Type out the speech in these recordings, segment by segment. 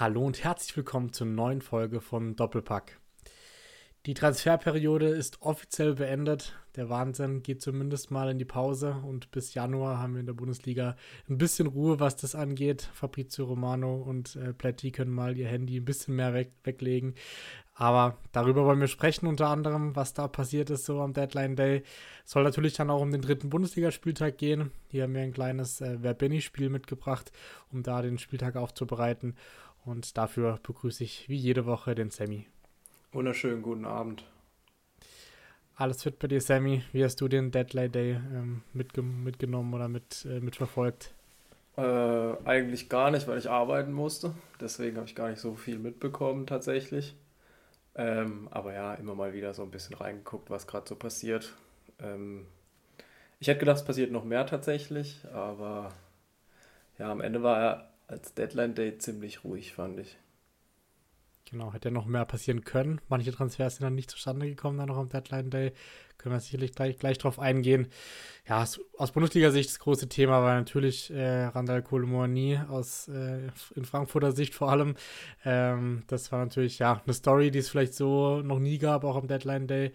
Hallo und herzlich willkommen zur neuen Folge von Doppelpack. Die Transferperiode ist offiziell beendet. Der Wahnsinn geht zumindest mal in die Pause und bis Januar haben wir in der Bundesliga ein bisschen Ruhe, was das angeht. Fabrizio Romano und äh, Platti können mal ihr Handy ein bisschen mehr weg, weglegen. Aber darüber wollen wir sprechen, unter anderem, was da passiert ist so am Deadline Day. Soll natürlich dann auch um den dritten Bundesligaspieltag gehen. Hier haben wir ein kleines äh, Wer bin ich Spiel mitgebracht, um da den Spieltag aufzubereiten. Und dafür begrüße ich wie jede Woche den Sammy. Wunderschönen guten Abend. Alles fit bei dir, Sammy? Wie hast du den Deadline Day ähm, mitge mitgenommen oder mit, äh, mitverfolgt? Äh, eigentlich gar nicht, weil ich arbeiten musste. Deswegen habe ich gar nicht so viel mitbekommen tatsächlich. Ähm, aber ja, immer mal wieder so ein bisschen reingeguckt, was gerade so passiert. Ähm, ich hätte gedacht, es passiert noch mehr tatsächlich, aber ja, am Ende war er als Deadline Day ziemlich ruhig, fand ich. Genau, hätte ja noch mehr passieren können. Manche Transfers sind dann nicht zustande gekommen, dann noch am Deadline Day. Können wir sicherlich gleich, gleich drauf eingehen. Ja, aus Bundesliga-Sicht das große Thema war natürlich äh, Randall Kolomoani aus äh, in Frankfurter Sicht vor allem. Ähm, das war natürlich ja eine Story, die es vielleicht so noch nie gab, auch am Deadline Day.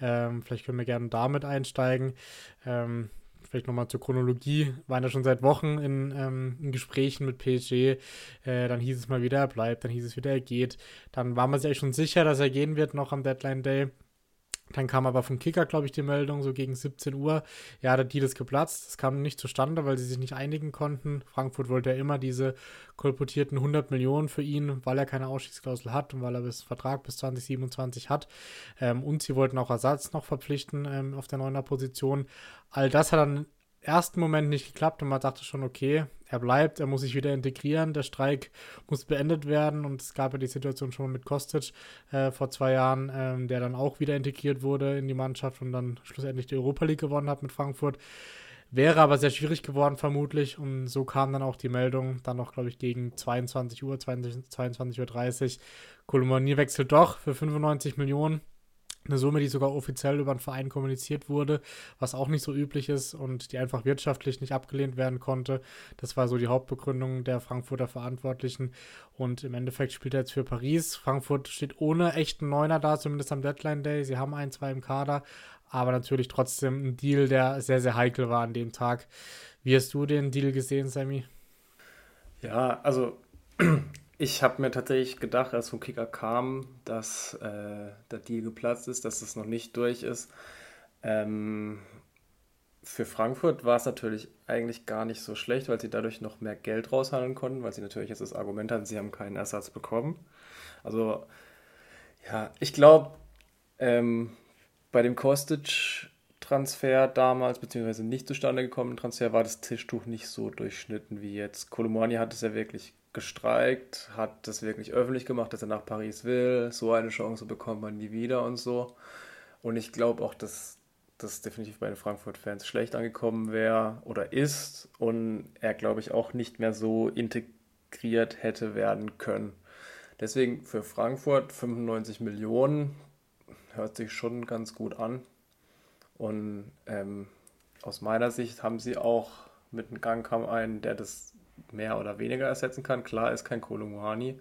Ähm, vielleicht können wir gerne damit einsteigen. Ähm, vielleicht nochmal zur Chronologie, waren ja schon seit Wochen in, ähm, in Gesprächen mit PSG. Äh, dann hieß es mal wieder, er bleibt, dann hieß es wieder, er geht. Dann war man sich eigentlich schon sicher, dass er gehen wird noch am Deadline Day. Dann kam aber vom Kicker, glaube ich, die Meldung, so gegen 17 Uhr, ja, der Deal ist geplatzt. Das kam nicht zustande, weil sie sich nicht einigen konnten. Frankfurt wollte ja immer diese kolportierten 100 Millionen für ihn, weil er keine Ausstiegsklausel hat und weil er bis Vertrag bis 2027 hat. Ähm, und sie wollten auch Ersatz noch verpflichten ähm, auf der neuner Position. All das hat dann ersten Moment nicht geklappt und man dachte schon, okay, er bleibt, er muss sich wieder integrieren, der Streik muss beendet werden und es gab ja die Situation schon mit Kostic äh, vor zwei Jahren, ähm, der dann auch wieder integriert wurde in die Mannschaft und dann schlussendlich die Europa League gewonnen hat mit Frankfurt. Wäre aber sehr schwierig geworden, vermutlich. Und so kam dann auch die Meldung, dann noch, glaube ich, gegen 22 Uhr, 22.30 Uhr. Kolomani wechselt doch für 95 Millionen eine Summe, die sogar offiziell über den Verein kommuniziert wurde, was auch nicht so üblich ist und die einfach wirtschaftlich nicht abgelehnt werden konnte. Das war so die Hauptbegründung der Frankfurter Verantwortlichen. Und im Endeffekt spielt er jetzt für Paris. Frankfurt steht ohne echten Neuner da, zumindest am Deadline Day. Sie haben ein, zwei im Kader, aber natürlich trotzdem ein Deal, der sehr, sehr heikel war an dem Tag. Wie hast du den Deal gesehen, Sammy? Ja, also ich habe mir tatsächlich gedacht, als vom Kicker kam, dass äh, der Deal geplatzt ist, dass es noch nicht durch ist. Ähm, für Frankfurt war es natürlich eigentlich gar nicht so schlecht, weil sie dadurch noch mehr Geld raushandeln konnten, weil sie natürlich jetzt das Argument hatten, sie haben keinen Ersatz bekommen. Also, ja, ich glaube, ähm, bei dem Kostic-Transfer damals, beziehungsweise nicht zustande gekommenen Transfer, war das Tischtuch nicht so durchschnitten wie jetzt. Kolomani hat es ja wirklich gestreikt, hat das wirklich öffentlich gemacht, dass er nach Paris will. So eine Chance bekommt man nie wieder und so. Und ich glaube auch, dass das definitiv bei den Frankfurt-Fans schlecht angekommen wäre oder ist und er, glaube ich, auch nicht mehr so integriert hätte werden können. Deswegen für Frankfurt 95 Millionen hört sich schon ganz gut an. Und ähm, aus meiner Sicht haben sie auch mit einem Gang kam einen, der das mehr oder weniger ersetzen kann. Klar ist kein Kolumani,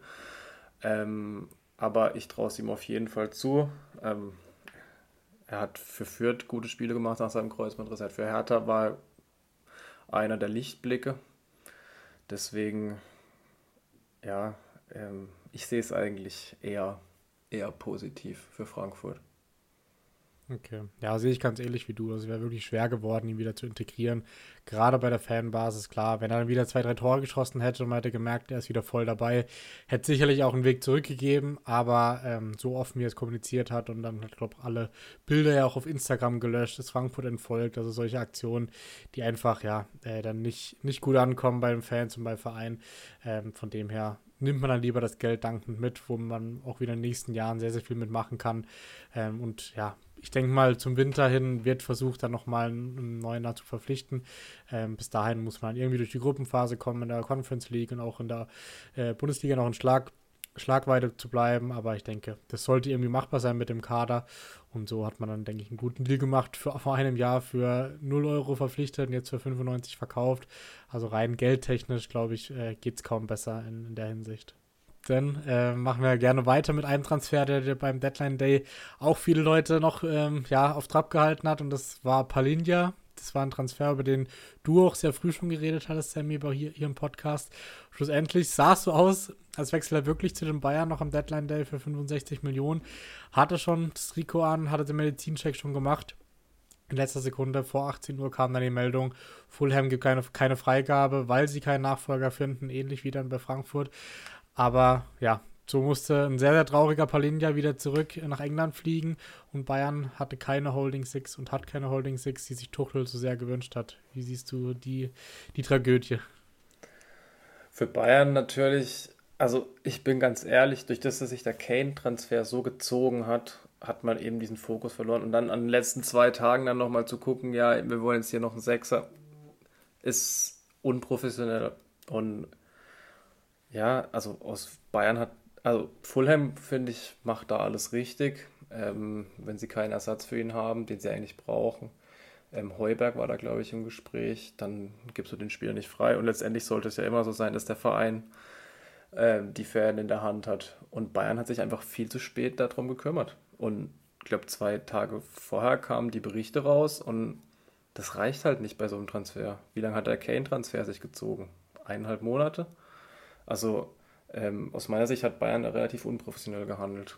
ähm, aber ich traue es ihm auf jeden Fall zu. Ähm, er hat für Fürth gute Spiele gemacht nach seinem Kreuzbandriss. Für Hertha war einer der Lichtblicke. Deswegen, ja, ähm, ich sehe es eigentlich eher, eher positiv für Frankfurt. Okay. Ja, sehe ich ganz ähnlich wie du. Also, es wäre wirklich schwer geworden, ihn wieder zu integrieren. Gerade bei der Fanbasis, klar. Wenn er dann wieder zwei, drei Tore geschossen hätte und man hätte gemerkt, er ist wieder voll dabei, hätte sicherlich auch einen Weg zurückgegeben. Aber ähm, so offen, wie er es kommuniziert hat und dann hat, glaube ich, alle Bilder ja auch auf Instagram gelöscht, ist Frankfurt entfolgt. Also, solche Aktionen, die einfach, ja, äh, dann nicht, nicht gut ankommen bei den Fans und beim Verein. Ähm, von dem her nimmt man dann lieber das Geld dankend mit, wo man auch wieder in den nächsten Jahren sehr, sehr viel mitmachen kann. Ähm, und ja, ich denke mal, zum Winter hin wird versucht, dann nochmal einen neuen zu verpflichten. Ähm, bis dahin muss man irgendwie durch die Gruppenphase kommen in der Conference League und auch in der äh, Bundesliga noch in Schlag, Schlagweite zu bleiben. Aber ich denke, das sollte irgendwie machbar sein mit dem Kader. Und so hat man dann, denke ich, einen guten Deal gemacht. Für, vor einem Jahr für 0 Euro verpflichtet und jetzt für 95 verkauft. Also rein geldtechnisch, glaube ich, äh, geht es kaum besser in, in der Hinsicht. Denn äh, machen wir gerne weiter mit einem Transfer, der, der beim Deadline Day auch viele Leute noch ähm, ja, auf Trab gehalten hat und das war Palinja. Das war ein Transfer, über den du auch sehr früh schon geredet hattest, Sammy, hier, hier im Podcast. Schlussendlich sah es so aus, als wechselt er wirklich zu den Bayern noch am Deadline Day für 65 Millionen. Hatte schon das Trikot an, hatte den Medizincheck schon gemacht. In letzter Sekunde vor 18 Uhr kam dann die Meldung, Fulham gibt keine, keine Freigabe, weil sie keinen Nachfolger finden, ähnlich wie dann bei Frankfurt. Aber ja, so musste ein sehr, sehr trauriger Palinja wieder zurück nach England fliegen und Bayern hatte keine Holding Six und hat keine Holding Six, die sich Tuchel so sehr gewünscht hat. Wie siehst du die, die Tragödie? Für Bayern natürlich, also ich bin ganz ehrlich, durch das, dass sich der Kane-Transfer so gezogen hat, hat man eben diesen Fokus verloren. Und dann an den letzten zwei Tagen dann nochmal zu gucken, ja, wir wollen jetzt hier noch einen Sechser, ist unprofessionell und ja, also aus Bayern hat, also Fulham, finde ich, macht da alles richtig, ähm, wenn sie keinen Ersatz für ihn haben, den sie eigentlich brauchen. Ähm, Heuberg war da, glaube ich, im Gespräch, dann gibst du den Spieler nicht frei. Und letztendlich sollte es ja immer so sein, dass der Verein äh, die Fäden in der Hand hat. Und Bayern hat sich einfach viel zu spät darum gekümmert. Und ich glaube, zwei Tage vorher kamen die Berichte raus und das reicht halt nicht bei so einem Transfer. Wie lange hat der Kane-Transfer sich gezogen? Eineinhalb Monate? Also ähm, aus meiner Sicht hat Bayern da relativ unprofessionell gehandelt.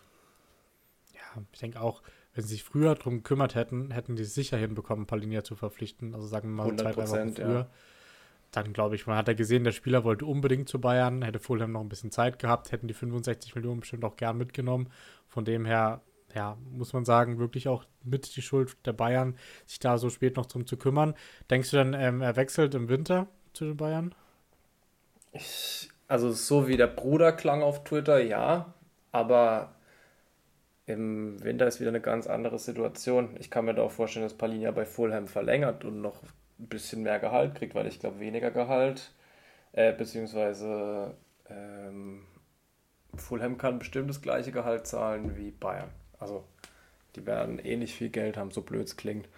Ja, ich denke auch, wenn sie sich früher darum gekümmert hätten, hätten die es sicher hinbekommen, Palinia zu verpflichten. Also sagen wir mal zwei, drei Wochen früher. Ja. Dann glaube ich, man hat ja gesehen, der Spieler wollte unbedingt zu Bayern, hätte Fulham noch ein bisschen Zeit gehabt, hätten die 65 Millionen bestimmt auch gern mitgenommen. Von dem her, ja, muss man sagen, wirklich auch mit die Schuld der Bayern, sich da so spät noch drum zu kümmern. Denkst du dann, ähm, er wechselt im Winter zu den Bayern? Ich also so wie der Bruder klang auf Twitter, ja, aber im Winter ist wieder eine ganz andere Situation. Ich kann mir da auch vorstellen, dass Palinia bei Fulham verlängert und noch ein bisschen mehr Gehalt kriegt, weil ich glaube weniger Gehalt, äh, beziehungsweise ähm, Fulham kann bestimmt das gleiche Gehalt zahlen wie Bayern. Also die werden ähnlich viel Geld haben, so blöd es klingt.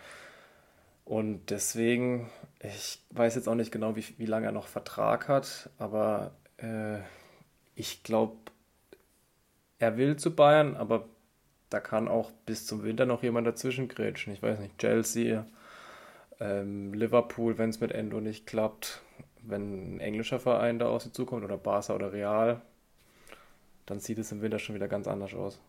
Und deswegen, ich weiß jetzt auch nicht genau, wie, wie lange er noch Vertrag hat, aber äh, ich glaube, er will zu Bayern, aber da kann auch bis zum Winter noch jemand dazwischen grätschen. Ich weiß nicht, Chelsea, ähm, Liverpool, wenn es mit Endo nicht klappt, wenn ein englischer Verein da aus sie zukommt oder Barca oder Real, dann sieht es im Winter schon wieder ganz anders aus.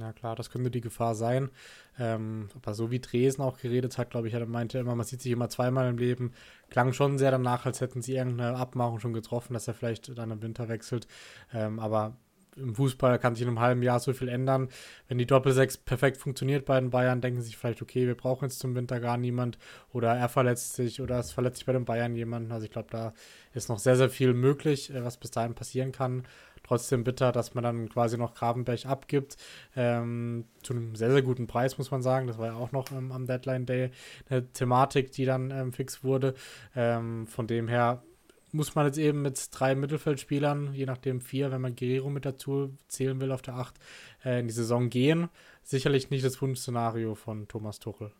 Ja klar, das könnte die Gefahr sein. Ähm, aber so wie Dresden auch geredet hat, glaube ich, er meinte immer, man sieht sich immer zweimal im Leben. Klang schon sehr danach, als hätten sie irgendeine Abmachung schon getroffen, dass er vielleicht dann im Winter wechselt. Ähm, aber im Fußball kann sich in einem halben Jahr so viel ändern. Wenn die Doppelsechs perfekt funktioniert bei den Bayern, denken sie sich vielleicht, okay, wir brauchen jetzt zum Winter gar niemand oder er verletzt sich oder es verletzt sich bei den Bayern jemand. Also ich glaube, da ist noch sehr, sehr viel möglich, äh, was bis dahin passieren kann trotzdem bitter, dass man dann quasi noch Gravenberg abgibt. Ähm, zu einem sehr, sehr guten Preis, muss man sagen. Das war ja auch noch ähm, am Deadline Day eine Thematik, die dann ähm, fix wurde. Ähm, von dem her muss man jetzt eben mit drei Mittelfeldspielern, je nachdem vier, wenn man Guerrero mit dazu zählen will auf der Acht, äh, in die Saison gehen. Sicherlich nicht das Wunschszenario von Thomas Tuchel.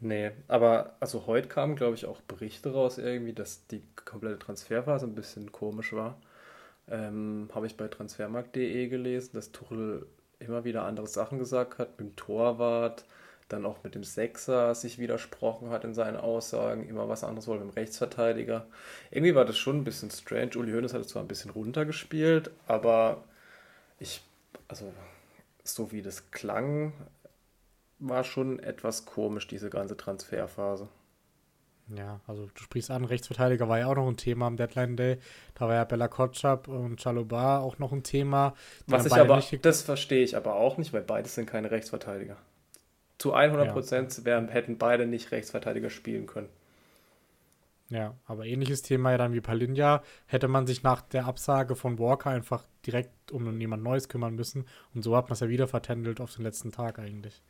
Nee, aber also heute kamen, glaube ich, auch Berichte raus irgendwie, dass die komplette Transferphase ein bisschen komisch war. Ähm, Habe ich bei transfermarkt.de gelesen, dass Tuchel immer wieder andere Sachen gesagt hat, mit dem Torwart, dann auch mit dem Sechser sich widersprochen hat in seinen Aussagen, immer was anderes wollte mit dem Rechtsverteidiger. Irgendwie war das schon ein bisschen strange. Uli Hoeneß hat es zwar ein bisschen runtergespielt, aber ich, also so wie das klang, war schon etwas komisch, diese ganze Transferphase. Ja, also du sprichst an, Rechtsverteidiger war ja auch noch ein Thema am Deadline Day. Da war ja Bella Kotschap und Chalobar auch noch ein Thema. Was ich aber, das verstehe ich aber auch nicht, weil beides sind keine Rechtsverteidiger. Zu 100 Prozent ja. hätten beide nicht Rechtsverteidiger spielen können. Ja, aber ähnliches Thema ja dann wie Palinja. Hätte man sich nach der Absage von Walker einfach direkt um jemand Neues kümmern müssen. Und so hat man es ja wieder vertändelt auf den letzten Tag eigentlich.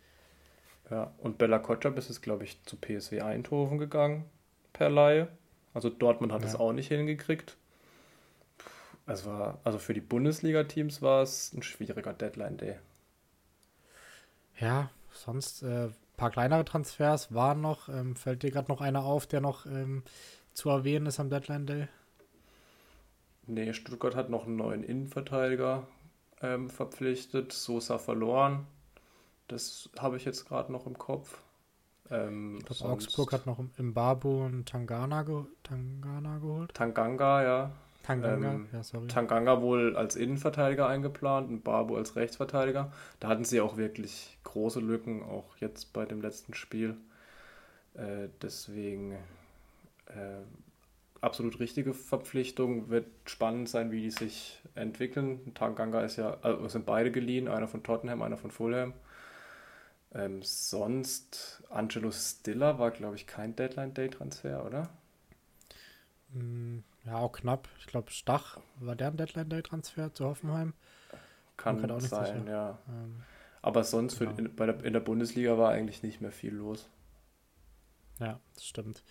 Ja, und Bella Kotschap ist es, glaube ich, zu PSW Eindhoven gegangen per Laie. Also Dortmund hat ja. es auch nicht hingekriegt. Es war, also für die Bundesliga-Teams war es ein schwieriger Deadline-Day. Ja, sonst ein äh, paar kleinere Transfers waren noch. Ähm, fällt dir gerade noch einer auf, der noch ähm, zu erwähnen ist am Deadline-Day? Nee, Stuttgart hat noch einen neuen Innenverteidiger ähm, verpflichtet. Sosa verloren. Das habe ich jetzt gerade noch im Kopf. Ähm, ich glaube, Augsburg hat noch im Babu und Tangana, ge Tangana geholt. Tanganga, ja. Tanganga, ähm, ja, sorry. Tanganga wohl als Innenverteidiger eingeplant und Babu als Rechtsverteidiger. Da hatten sie auch wirklich große Lücken, auch jetzt bei dem letzten Spiel. Äh, deswegen äh, absolut richtige Verpflichtung. Wird spannend sein, wie die sich entwickeln. Tanganga ist ja, also sind beide geliehen, einer von Tottenham, einer von Fulham. Ähm, sonst, Angelo Stiller war, glaube ich, kein Deadline-Day-Transfer, oder? Mm, ja, auch knapp. Ich glaube, Stach war der ein Deadline-Day-Transfer zu Hoffenheim. Kann auch nicht sein, sicher. ja. Ähm, Aber sonst genau. in, bei der, in der Bundesliga war eigentlich nicht mehr viel los. Ja, das stimmt.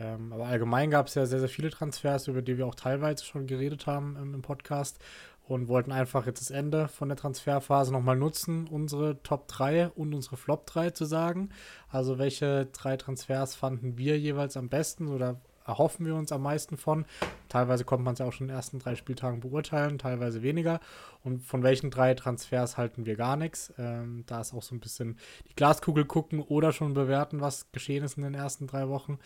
Ähm, aber allgemein gab es ja sehr, sehr viele Transfers, über die wir auch teilweise schon geredet haben im, im Podcast und wollten einfach jetzt das Ende von der Transferphase nochmal nutzen, unsere Top 3 und unsere Flop 3 zu sagen. Also welche drei Transfers fanden wir jeweils am besten oder erhoffen wir uns am meisten von. Teilweise kommt man es ja auch schon in den ersten drei Spieltagen beurteilen, teilweise weniger. Und von welchen drei Transfers halten wir gar nichts. Ähm, da ist auch so ein bisschen die Glaskugel gucken oder schon bewerten, was geschehen ist in den ersten drei Wochen.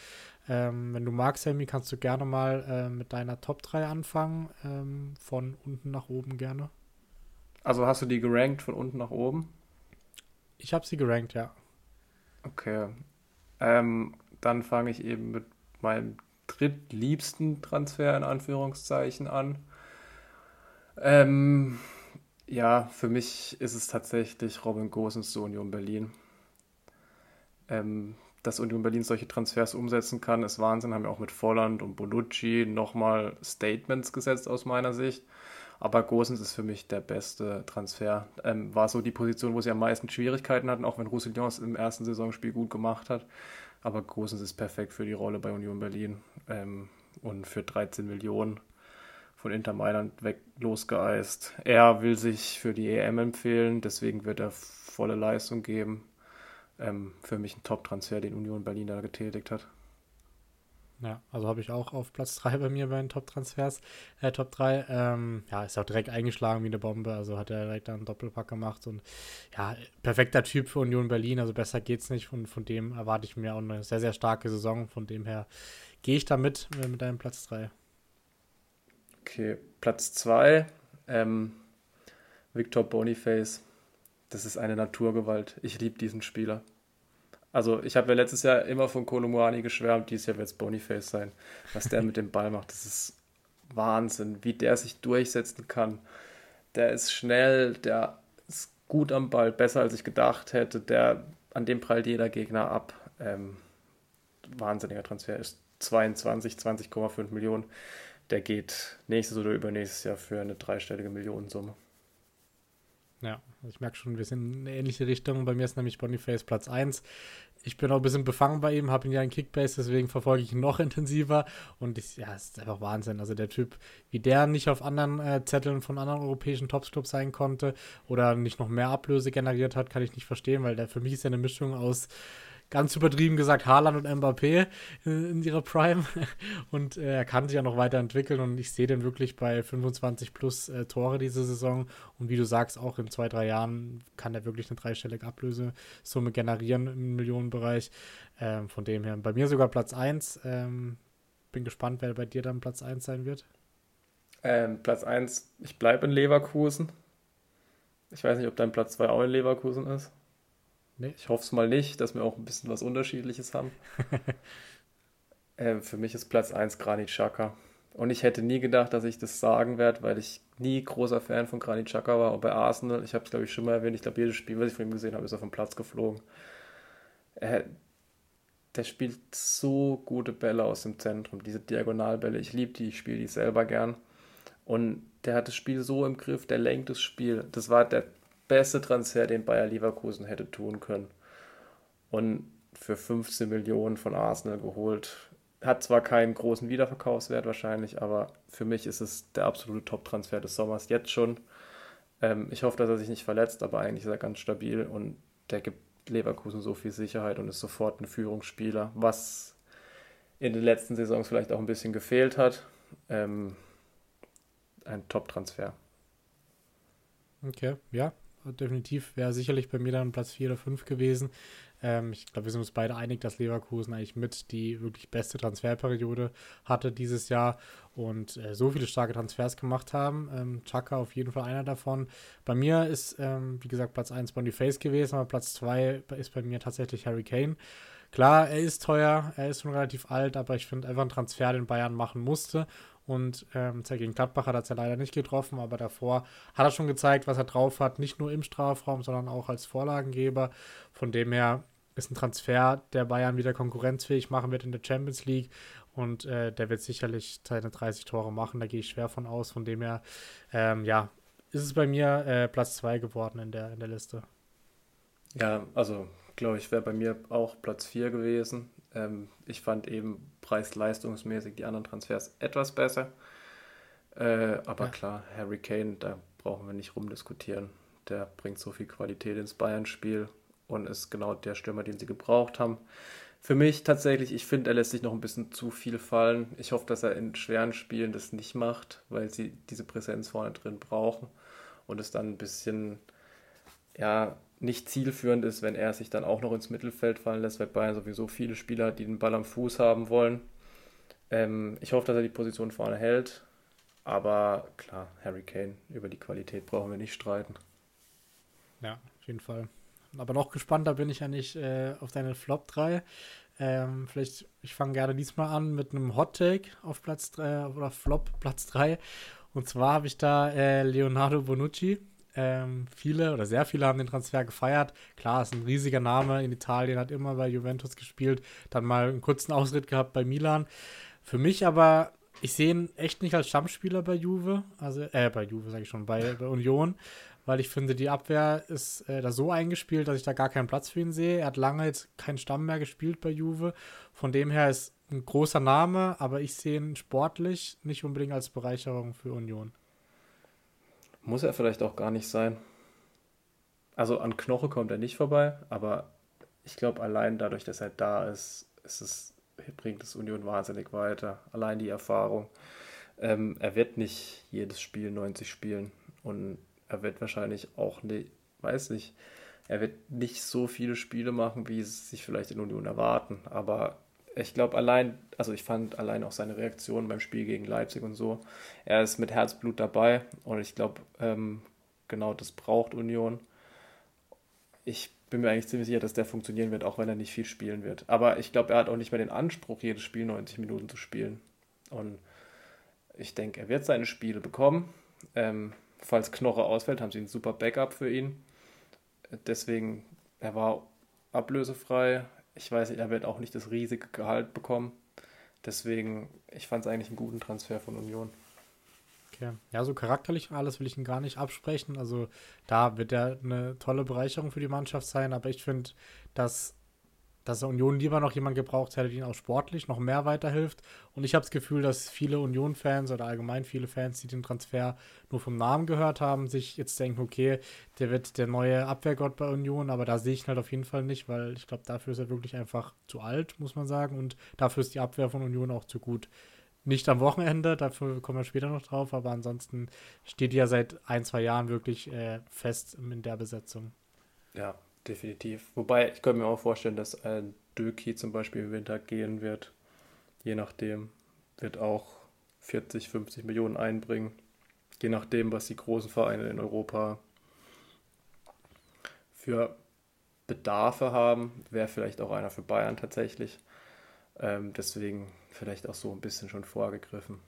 Ähm, wenn du magst, Sammy, kannst du gerne mal äh, mit deiner Top 3 anfangen. Ähm, von unten nach oben gerne. Also hast du die gerankt von unten nach oben? Ich habe sie gerankt, ja. Okay. Ähm, dann fange ich eben mit meinem drittliebsten Transfer in Anführungszeichen an. Ähm, ja, für mich ist es tatsächlich Robin Gosens zu Union Berlin. Ähm, dass Union Berlin solche Transfers umsetzen kann, ist Wahnsinn. Haben wir auch mit Volland und Bonucci nochmal Statements gesetzt aus meiner Sicht. Aber Gosens ist für mich der beste Transfer. Ähm, war so die Position, wo sie am meisten Schwierigkeiten hatten, auch wenn Roussillon es im ersten Saisonspiel gut gemacht hat. Aber Gosens ist perfekt für die Rolle bei Union Berlin. Ähm, und für 13 Millionen von Inter Mailand weg losgeeist. Er will sich für die EM empfehlen, deswegen wird er volle Leistung geben. Ähm, für mich ein Top-Transfer, den Union Berlin da getätigt hat. Ja, also habe ich auch auf Platz 3 bei mir bei den Top-Transfers, äh, Top 3. Ähm, ja, ist auch direkt eingeschlagen wie eine Bombe, also hat er direkt einen Doppelpack gemacht und ja, perfekter Typ für Union Berlin, also besser geht's nicht und von dem erwarte ich mir auch eine sehr, sehr starke Saison, von dem her gehe ich da mit, äh, mit deinem Platz 3. Okay, Platz 2, ähm, Victor Boniface, das ist eine Naturgewalt, ich liebe diesen Spieler. Also ich habe ja letztes Jahr immer von Kolomuani geschwärmt, dieses Jahr wird es Boniface sein. Was der mit dem Ball macht, das ist Wahnsinn, wie der sich durchsetzen kann. Der ist schnell, der ist gut am Ball, besser als ich gedacht hätte. Der, an dem prallt jeder Gegner ab. Ähm, wahnsinniger Transfer ist 22, 20,5 Millionen. Der geht nächstes oder übernächstes Jahr für eine dreistellige Millionensumme. Ja, ich merke schon, wir sind in eine ähnliche Richtung. Bei mir ist nämlich Boniface Platz 1. Ich bin auch ein bisschen befangen bei ihm, habe ihn ja in Kickbase, deswegen verfolge ich ihn noch intensiver. Und ich, ja, es ist einfach Wahnsinn. Also der Typ, wie der nicht auf anderen äh, Zetteln von anderen europäischen Topclubs sein konnte oder nicht noch mehr Ablöse generiert hat, kann ich nicht verstehen, weil der für mich ist ja eine Mischung aus ganz übertrieben gesagt Haaland und Mbappé in, ihrer Prime. Und äh, er kann sich ja noch weiterentwickeln und ich sehe den wirklich bei 25 plus äh, Tore diese Saison. Und wie du sagst, auch in zwei, drei Jahren kann er wirklich eine dreistellige Ablösesumme generieren im Millionenbereich. Ähm, von dem her, bei mir sogar Platz 1. Ähm, bin gespannt, wer bei dir dann Platz 1 sein wird. Ähm, Platz 1, ich bleibe in Leverkusen. Ich weiß nicht, ob dein Platz 2 auch in Leverkusen ist. Nee. Ich hoffe es mal nicht, dass wir auch ein bisschen was Unterschiedliches haben. äh, für mich ist Platz 1 Granit Xhaka. Und ich hätte nie gedacht, dass ich das sagen werde, weil ich nie großer Fan von Granit Xhaka war. Auch bei Arsenal, ich habe es glaube ich schon mal erwähnt, ich glaube jedes Spiel, was ich von ihm gesehen habe, ist er vom Platz geflogen. Er, der spielt so gute Bälle aus dem Zentrum, diese Diagonalbälle. Ich liebe die, ich spiele die selber gern. Und der hat das Spiel so im Griff, der lenkt das Spiel. Das war der beste Transfer, den Bayer Leverkusen hätte tun können. Und für 15 Millionen von Arsenal geholt. Hat zwar keinen großen Wiederverkaufswert wahrscheinlich, aber für mich ist es der absolute Top-Transfer des Sommers jetzt schon. Ähm, ich hoffe, dass er sich nicht verletzt, aber eigentlich ist er ganz stabil und der gibt Leverkusen so viel Sicherheit und ist sofort ein Führungsspieler, was in den letzten Saisons vielleicht auch ein bisschen gefehlt hat. Ähm, ein Top-Transfer. Okay, ja, definitiv. Wäre sicherlich bei mir dann Platz 4 oder 5 gewesen. Ähm, ich glaube, wir sind uns beide einig, dass Leverkusen eigentlich mit die wirklich beste Transferperiode hatte dieses Jahr und äh, so viele starke Transfers gemacht haben. Ähm, Chaka auf jeden Fall einer davon. Bei mir ist, ähm, wie gesagt, Platz 1 Boniface gewesen, aber Platz 2 ist bei mir tatsächlich Harry Kane. Klar, er ist teuer, er ist schon relativ alt, aber ich finde einfach einen Transfer, den Bayern machen musste. Und ähm, gegen Gladbach hat er es ja leider nicht getroffen, aber davor hat er schon gezeigt, was er drauf hat. Nicht nur im Strafraum, sondern auch als Vorlagengeber. Von dem her ist ein Transfer, der Bayern wieder konkurrenzfähig machen wird in der Champions League. Und äh, der wird sicherlich seine 30 Tore machen. Da gehe ich schwer von aus. Von dem her, ähm, ja, ist es bei mir äh, Platz 2 geworden in der, in der Liste. Ja, also glaube ich, wäre bei mir auch Platz 4 gewesen. Ähm, ich fand eben preis-leistungsmäßig die anderen Transfers etwas besser. Äh, aber ja. klar, Harry Kane, da brauchen wir nicht rumdiskutieren. Der bringt so viel Qualität ins Bayern-Spiel und ist genau der Stürmer, den sie gebraucht haben. Für mich tatsächlich, ich finde, er lässt sich noch ein bisschen zu viel fallen. Ich hoffe, dass er in schweren Spielen das nicht macht, weil sie diese Präsenz vorne drin brauchen und es dann ein bisschen ja, nicht zielführend ist, wenn er sich dann auch noch ins Mittelfeld fallen lässt, weil Bayern sowieso viele Spieler, die den Ball am Fuß haben wollen. Ähm, ich hoffe, dass er die Position vorne hält. Aber klar, Harry Kane, über die Qualität brauchen wir nicht streiten. Ja, auf jeden Fall. Aber noch gespannter bin ich ja nicht äh, auf deine Flop 3. Ähm, vielleicht, ich fange gerne diesmal an mit einem Hot Take auf Platz 3 oder Flop Platz 3. Und zwar habe ich da äh, Leonardo Bonucci ähm, viele oder sehr viele haben den Transfer gefeiert. Klar, ist ein riesiger Name in Italien, hat immer bei Juventus gespielt, dann mal einen kurzen Ausritt gehabt bei Milan. Für mich aber, ich sehe ihn echt nicht als Stammspieler bei Juve, also, äh, bei Juve sage ich schon, bei, bei Union, weil ich finde, die Abwehr ist äh, da so eingespielt, dass ich da gar keinen Platz für ihn sehe. Er hat lange jetzt keinen Stamm mehr gespielt bei Juve. Von dem her ist ein großer Name, aber ich sehe ihn sportlich nicht unbedingt als Bereicherung für Union. Muss er vielleicht auch gar nicht sein. Also an Knoche kommt er nicht vorbei, aber ich glaube, allein dadurch, dass er da ist, ist es, bringt es Union wahnsinnig weiter. Allein die Erfahrung. Ähm, er wird nicht jedes Spiel 90 spielen und er wird wahrscheinlich auch nicht, weiß nicht, er wird nicht so viele Spiele machen, wie es sich vielleicht in Union erwarten. Aber ich glaube allein, also ich fand allein auch seine Reaktion beim Spiel gegen Leipzig und so, er ist mit Herzblut dabei und ich glaube, ähm, genau das braucht Union. Ich bin mir eigentlich ziemlich sicher, dass der funktionieren wird, auch wenn er nicht viel spielen wird. Aber ich glaube, er hat auch nicht mehr den Anspruch, jedes Spiel 90 Minuten zu spielen. Und ich denke, er wird seine Spiele bekommen. Ähm, falls Knoche ausfällt, haben sie ein super Backup für ihn. Deswegen, er war ablösefrei ich weiß er wird auch nicht das riesige Gehalt bekommen. Deswegen, ich fand es eigentlich einen guten Transfer von Union. Okay. Ja, so charakterlich alles will ich ihn gar nicht absprechen. Also da wird er eine tolle Bereicherung für die Mannschaft sein, aber ich finde, dass dass Union lieber noch jemand gebraucht hätte, der ihn auch sportlich noch mehr weiterhilft. Und ich habe das Gefühl, dass viele Union-Fans oder allgemein viele Fans, die den Transfer nur vom Namen gehört haben, sich jetzt denken, okay, der wird der neue Abwehrgott bei Union, aber da sehe ich ihn halt auf jeden Fall nicht, weil ich glaube, dafür ist er wirklich einfach zu alt, muss man sagen. Und dafür ist die Abwehr von Union auch zu gut. Nicht am Wochenende, dafür kommen wir später noch drauf, aber ansonsten steht die ja seit ein, zwei Jahren wirklich äh, fest in der Besetzung. Ja, definitiv. Wobei, ich könnte mir auch vorstellen, dass ein Döki zum Beispiel im Winter gehen wird. Je nachdem. Wird auch 40, 50 Millionen einbringen. Je nachdem, was die großen Vereine in Europa für Bedarfe haben. Wäre vielleicht auch einer für Bayern tatsächlich. Ähm, deswegen vielleicht auch so ein bisschen schon vorgegriffen.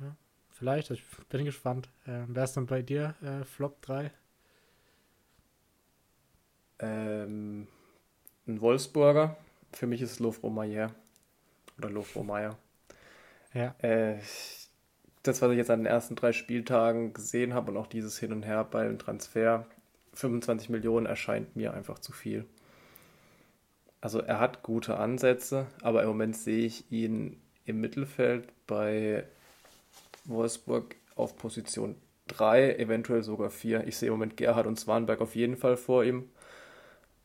Ja, vielleicht, ich bin gespannt. Ähm, Wer ist denn bei dir äh, Flop 3? Ähm, ein Wolfsburger. Für mich ist es Lofro Mayer. Oder Lofro Meyer. Ja. Äh, das, was ich jetzt an den ersten drei Spieltagen gesehen habe und auch dieses Hin und Her beim Transfer, 25 Millionen erscheint mir einfach zu viel. Also er hat gute Ansätze, aber im Moment sehe ich ihn im Mittelfeld bei Wolfsburg auf Position 3, eventuell sogar 4. Ich sehe im Moment Gerhard und Swanberg auf jeden Fall vor ihm.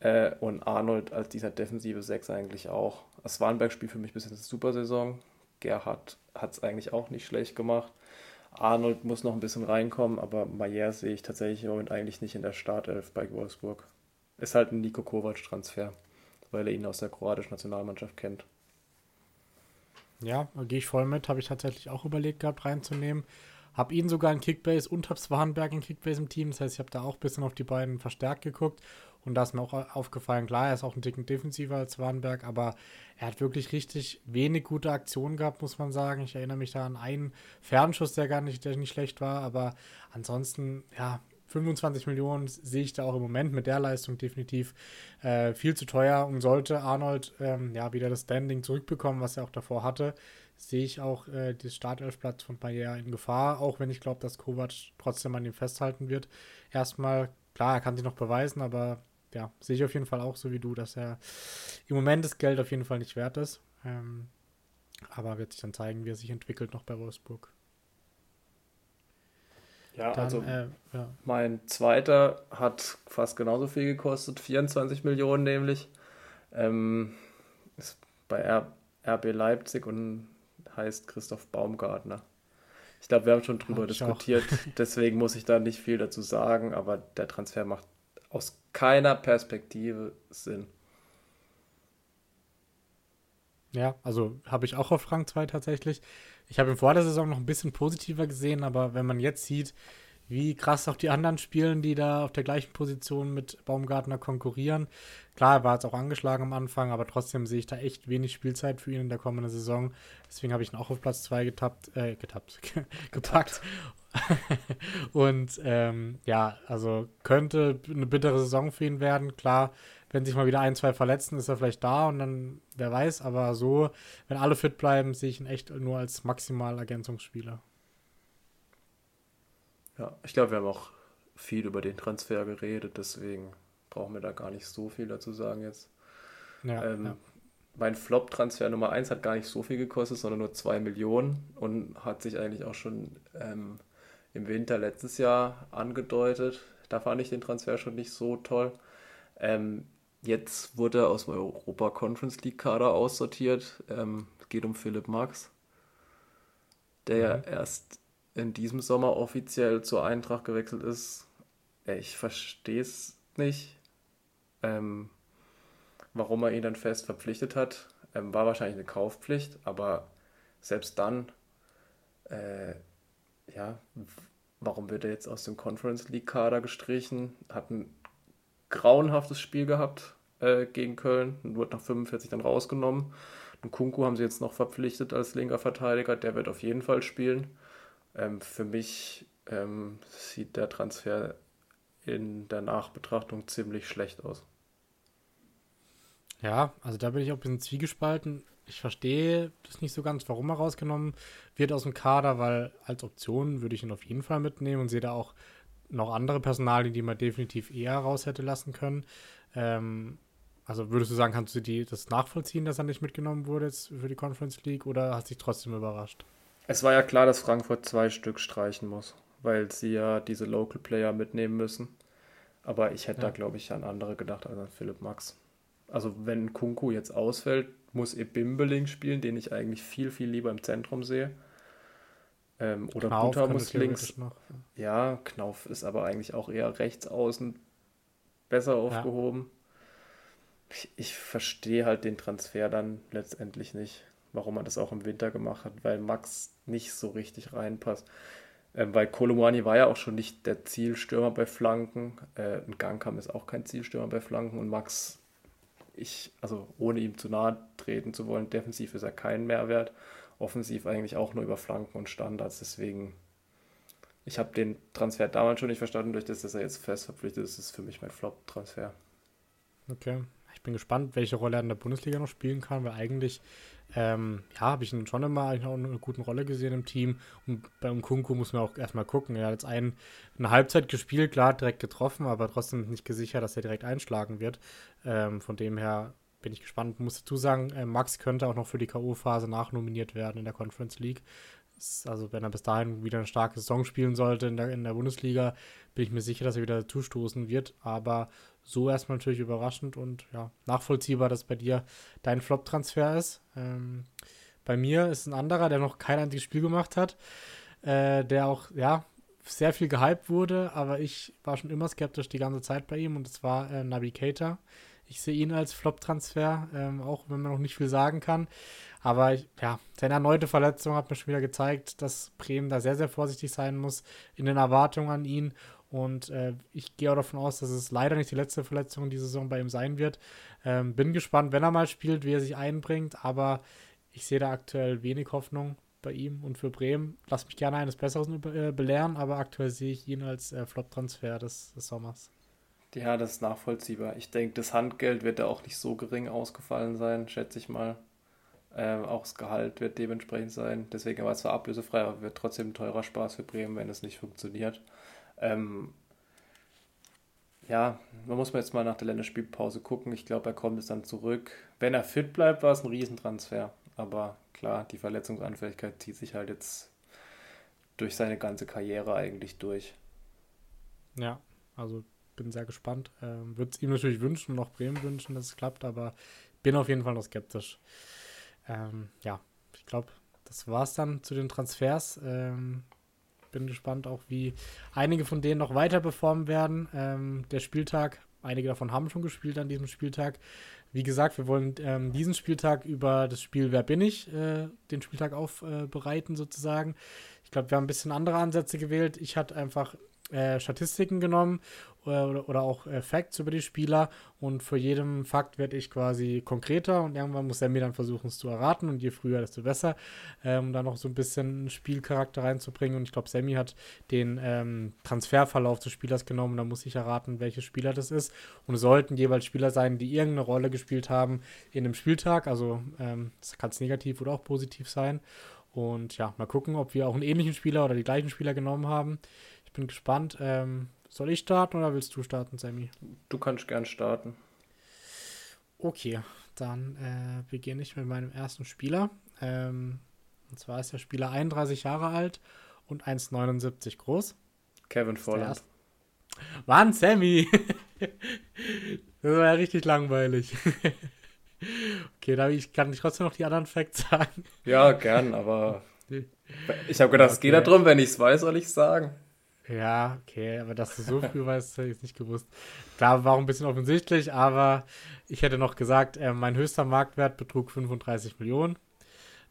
Äh, und Arnold als dieser defensive Sechs eigentlich auch. Swanberg spielt für mich ein bisschen eine super Saison. Gerhard hat es eigentlich auch nicht schlecht gemacht. Arnold muss noch ein bisschen reinkommen, aber Mayer sehe ich tatsächlich im Moment eigentlich nicht in der Startelf bei Wolfsburg. Ist halt ein Nico Kovac-Transfer, weil er ihn aus der kroatischen Nationalmannschaft kennt. Ja, gehe ich voll mit. Habe ich tatsächlich auch überlegt gehabt, reinzunehmen. Habe ihn sogar in Kickbase und habe Swanberg in Kickbase im Team. Das heißt, ich habe da auch ein bisschen auf die beiden verstärkt geguckt. Und da ist mir auch aufgefallen, klar, er ist auch ein Ticken defensiver als Swanberg, aber er hat wirklich richtig wenig gute Aktionen gehabt, muss man sagen. Ich erinnere mich da an einen Fernschuss, der gar nicht, der nicht schlecht war, aber ansonsten, ja, 25 Millionen sehe ich da auch im Moment mit der Leistung definitiv äh, viel zu teuer und sollte Arnold ähm, ja wieder das Standing zurückbekommen, was er auch davor hatte, sehe ich auch äh, das Startelfplatz von Bayer in Gefahr, auch wenn ich glaube, dass Kovac trotzdem an ihm festhalten wird. Erstmal, klar, er kann sich noch beweisen, aber ja, sehe ich auf jeden Fall auch so wie du, dass er im Moment das Geld auf jeden Fall nicht wert ist. Ähm, aber wird sich dann zeigen, wie er sich entwickelt noch bei Wolfsburg. Ja, Dann, also äh, ja. mein zweiter hat fast genauso viel gekostet, 24 Millionen nämlich. Ähm, ist bei R RB Leipzig und heißt Christoph Baumgartner. Ich glaube, wir haben schon drüber diskutiert, deswegen muss ich da nicht viel dazu sagen, aber der Transfer macht aus keiner Perspektive Sinn. Ja, also habe ich auch auf Rang 2 tatsächlich. Ich habe ihn vor der Saison noch ein bisschen positiver gesehen, aber wenn man jetzt sieht, wie krass auch die anderen spielen, die da auf der gleichen Position mit Baumgartner konkurrieren. Klar, er war jetzt auch angeschlagen am Anfang, aber trotzdem sehe ich da echt wenig Spielzeit für ihn in der kommenden Saison. Deswegen habe ich ihn auch auf Platz 2 getappt, äh, getappt, gepackt. Und ähm, ja, also könnte eine bittere Saison für ihn werden. Klar, wenn sich mal wieder ein, zwei verletzen, ist er vielleicht da und dann, wer weiß, aber so, wenn alle fit bleiben, sehe ich ihn echt nur als maximal Ergänzungsspieler. Ja, ich glaube, wir haben auch viel über den Transfer geredet, deswegen brauchen wir da gar nicht so viel dazu sagen jetzt. Ja, ähm, ja. Mein Flop-Transfer Nummer 1 hat gar nicht so viel gekostet, sondern nur 2 Millionen und hat sich eigentlich auch schon ähm, im Winter letztes Jahr angedeutet. Da fand ich den Transfer schon nicht so toll. Ähm, Jetzt wurde er aus dem Europa Conference League Kader aussortiert. Ähm, geht um Philipp Max, der mhm. ja erst in diesem Sommer offiziell zur Eintracht gewechselt ist. Ich verstehe es nicht, ähm, warum er ihn dann fest verpflichtet hat. Ähm, war wahrscheinlich eine Kaufpflicht, aber selbst dann, äh, ja, warum wird er jetzt aus dem Conference League Kader gestrichen? Hat ein grauenhaftes Spiel gehabt äh, gegen Köln und wurde nach 45 dann rausgenommen. Und Kunku haben sie jetzt noch verpflichtet als linker Verteidiger, der wird auf jeden Fall spielen. Ähm, für mich ähm, sieht der Transfer in der Nachbetrachtung ziemlich schlecht aus. Ja, also da bin ich auch ein bisschen zwiegespalten. Ich verstehe das nicht so ganz, warum er rausgenommen wird aus dem Kader, weil als Option würde ich ihn auf jeden Fall mitnehmen und sehe da auch noch andere Personalien, die man definitiv eher raus hätte lassen können. Ähm, also würdest du sagen, kannst du die, das nachvollziehen, dass er nicht mitgenommen wurde jetzt für die Conference League oder hast dich trotzdem überrascht? Es war ja klar, dass Frankfurt zwei Stück streichen muss, weil sie ja diese Local Player mitnehmen müssen. Aber ich hätte ja. da, glaube ich, an andere gedacht als an Philipp Max. Also wenn Kunku jetzt ausfällt, muss Ebimbeling spielen, den ich eigentlich viel, viel lieber im Zentrum sehe. Ähm, oder Knauf Buta muss links. Noch. Ja, Knauf ist aber eigentlich auch eher rechts außen besser aufgehoben. Ja. Ich, ich verstehe halt den Transfer dann letztendlich nicht, warum man das auch im Winter gemacht hat, weil Max nicht so richtig reinpasst. Ähm, weil Kolomani war ja auch schon nicht der Zielstürmer bei Flanken. Äh, ein Gangkam ist auch kein Zielstürmer bei Flanken und Max, ich, also ohne ihm zu nahe treten zu wollen, defensiv ist er kein Mehrwert offensiv eigentlich auch nur über Flanken und Standards. Deswegen, ich habe den Transfer damals schon nicht verstanden, durch das, dass er jetzt fest verpflichtet ist, ist für mich mein Flop-Transfer. Okay. Ich bin gespannt, welche Rolle er in der Bundesliga noch spielen kann, weil eigentlich, ähm, ja, habe ich ihn schon immer eigentlich auch eine gute Rolle gesehen im Team. Und beim Kunku muss man auch erstmal gucken. Er hat jetzt ein, eine Halbzeit gespielt, klar, direkt getroffen, aber trotzdem nicht gesichert, dass er direkt einschlagen wird. Ähm, von dem her bin ich gespannt. Muss dazu sagen, äh, Max könnte auch noch für die K.O.-Phase nachnominiert werden in der Conference League. Also, wenn er bis dahin wieder eine starke Saison spielen sollte in der, in der Bundesliga, bin ich mir sicher, dass er wieder zustoßen wird. Aber so erstmal natürlich überraschend und ja, nachvollziehbar, dass bei dir dein Flop-Transfer ist. Ähm, bei mir ist ein anderer, der noch kein einziges Spiel gemacht hat. äh, der auch, ja, sehr viel gehypt wurde, aber ich war schon immer skeptisch die ganze Zeit bei ihm und es war äh, Navigator. Ich sehe ihn als Flop-Transfer, ähm, auch wenn man noch nicht viel sagen kann. Aber ja, seine erneute Verletzung hat mir schon wieder gezeigt, dass Bremen da sehr, sehr vorsichtig sein muss in den Erwartungen an ihn. Und äh, ich gehe auch davon aus, dass es leider nicht die letzte Verletzung dieser Saison bei ihm sein wird. Ähm, bin gespannt, wenn er mal spielt, wie er sich einbringt. Aber ich sehe da aktuell wenig Hoffnung bei ihm und für Bremen. Lass mich gerne eines Besseren äh, belehren, aber aktuell sehe ich ihn als äh, Flop-Transfer des, des Sommers. Ja, das ist nachvollziehbar. Ich denke, das Handgeld wird da auch nicht so gering ausgefallen sein, schätze ich mal. Ähm, auch das Gehalt wird dementsprechend sein. Deswegen war es zwar ablösefrei, aber wird trotzdem ein teurer Spaß für Bremen, wenn es nicht funktioniert. Ähm, ja, man muss mal jetzt mal nach der Länderspielpause gucken. Ich glaube, er kommt jetzt dann zurück. Wenn er fit bleibt, war es ein Riesentransfer. Aber klar, die Verletzungsanfälligkeit zieht sich halt jetzt durch seine ganze Karriere eigentlich durch. Ja, also bin sehr gespannt. Ähm, Würde es ihm natürlich wünschen und auch Bremen wünschen, dass es klappt, aber bin auf jeden Fall noch skeptisch. Ähm, ja, ich glaube, das war es dann zu den Transfers. Ähm, bin gespannt auch, wie einige von denen noch weiter performen werden. Ähm, der Spieltag, einige davon haben schon gespielt an diesem Spieltag. Wie gesagt, wir wollen ähm, diesen Spieltag über das Spiel Wer bin ich, äh, den Spieltag aufbereiten äh, sozusagen. Ich glaube, wir haben ein bisschen andere Ansätze gewählt. Ich hatte einfach äh, Statistiken genommen oder, oder auch äh, Facts über die Spieler. Und für jedem Fakt werde ich quasi konkreter und irgendwann muss er mir dann versuchen es zu erraten. Und je früher, desto besser, ähm, um da noch so ein bisschen Spielcharakter reinzubringen. Und ich glaube, Sammy hat den ähm, Transferverlauf des Spielers genommen, da muss ich erraten, welcher Spieler das ist. Und es sollten jeweils Spieler sein, die irgendeine Rolle gespielt haben in dem Spieltag, also ähm, das kann es negativ oder auch positiv sein. Und ja, mal gucken, ob wir auch einen ähnlichen Spieler oder die gleichen Spieler genommen haben. Ich bin gespannt. Ähm, soll ich starten oder willst du starten, Sammy? Du kannst gern starten. Okay, dann äh, beginne ich mit meinem ersten Spieler. Ähm, und zwar ist der Spieler 31 Jahre alt und 1,79 groß. Kevin Volland. Mann, Sammy! das war ja richtig langweilig. okay, da ich, kann ich trotzdem noch die anderen Facts sagen. Ja, gern, aber ich habe gedacht, okay. es geht darum, wenn ich es weiß, soll ich es sagen. Ja, okay, aber dass du so früh weißt, hätte ich nicht gewusst. Klar, war auch ein bisschen offensichtlich, aber ich hätte noch gesagt, äh, mein höchster Marktwert betrug 35 Millionen.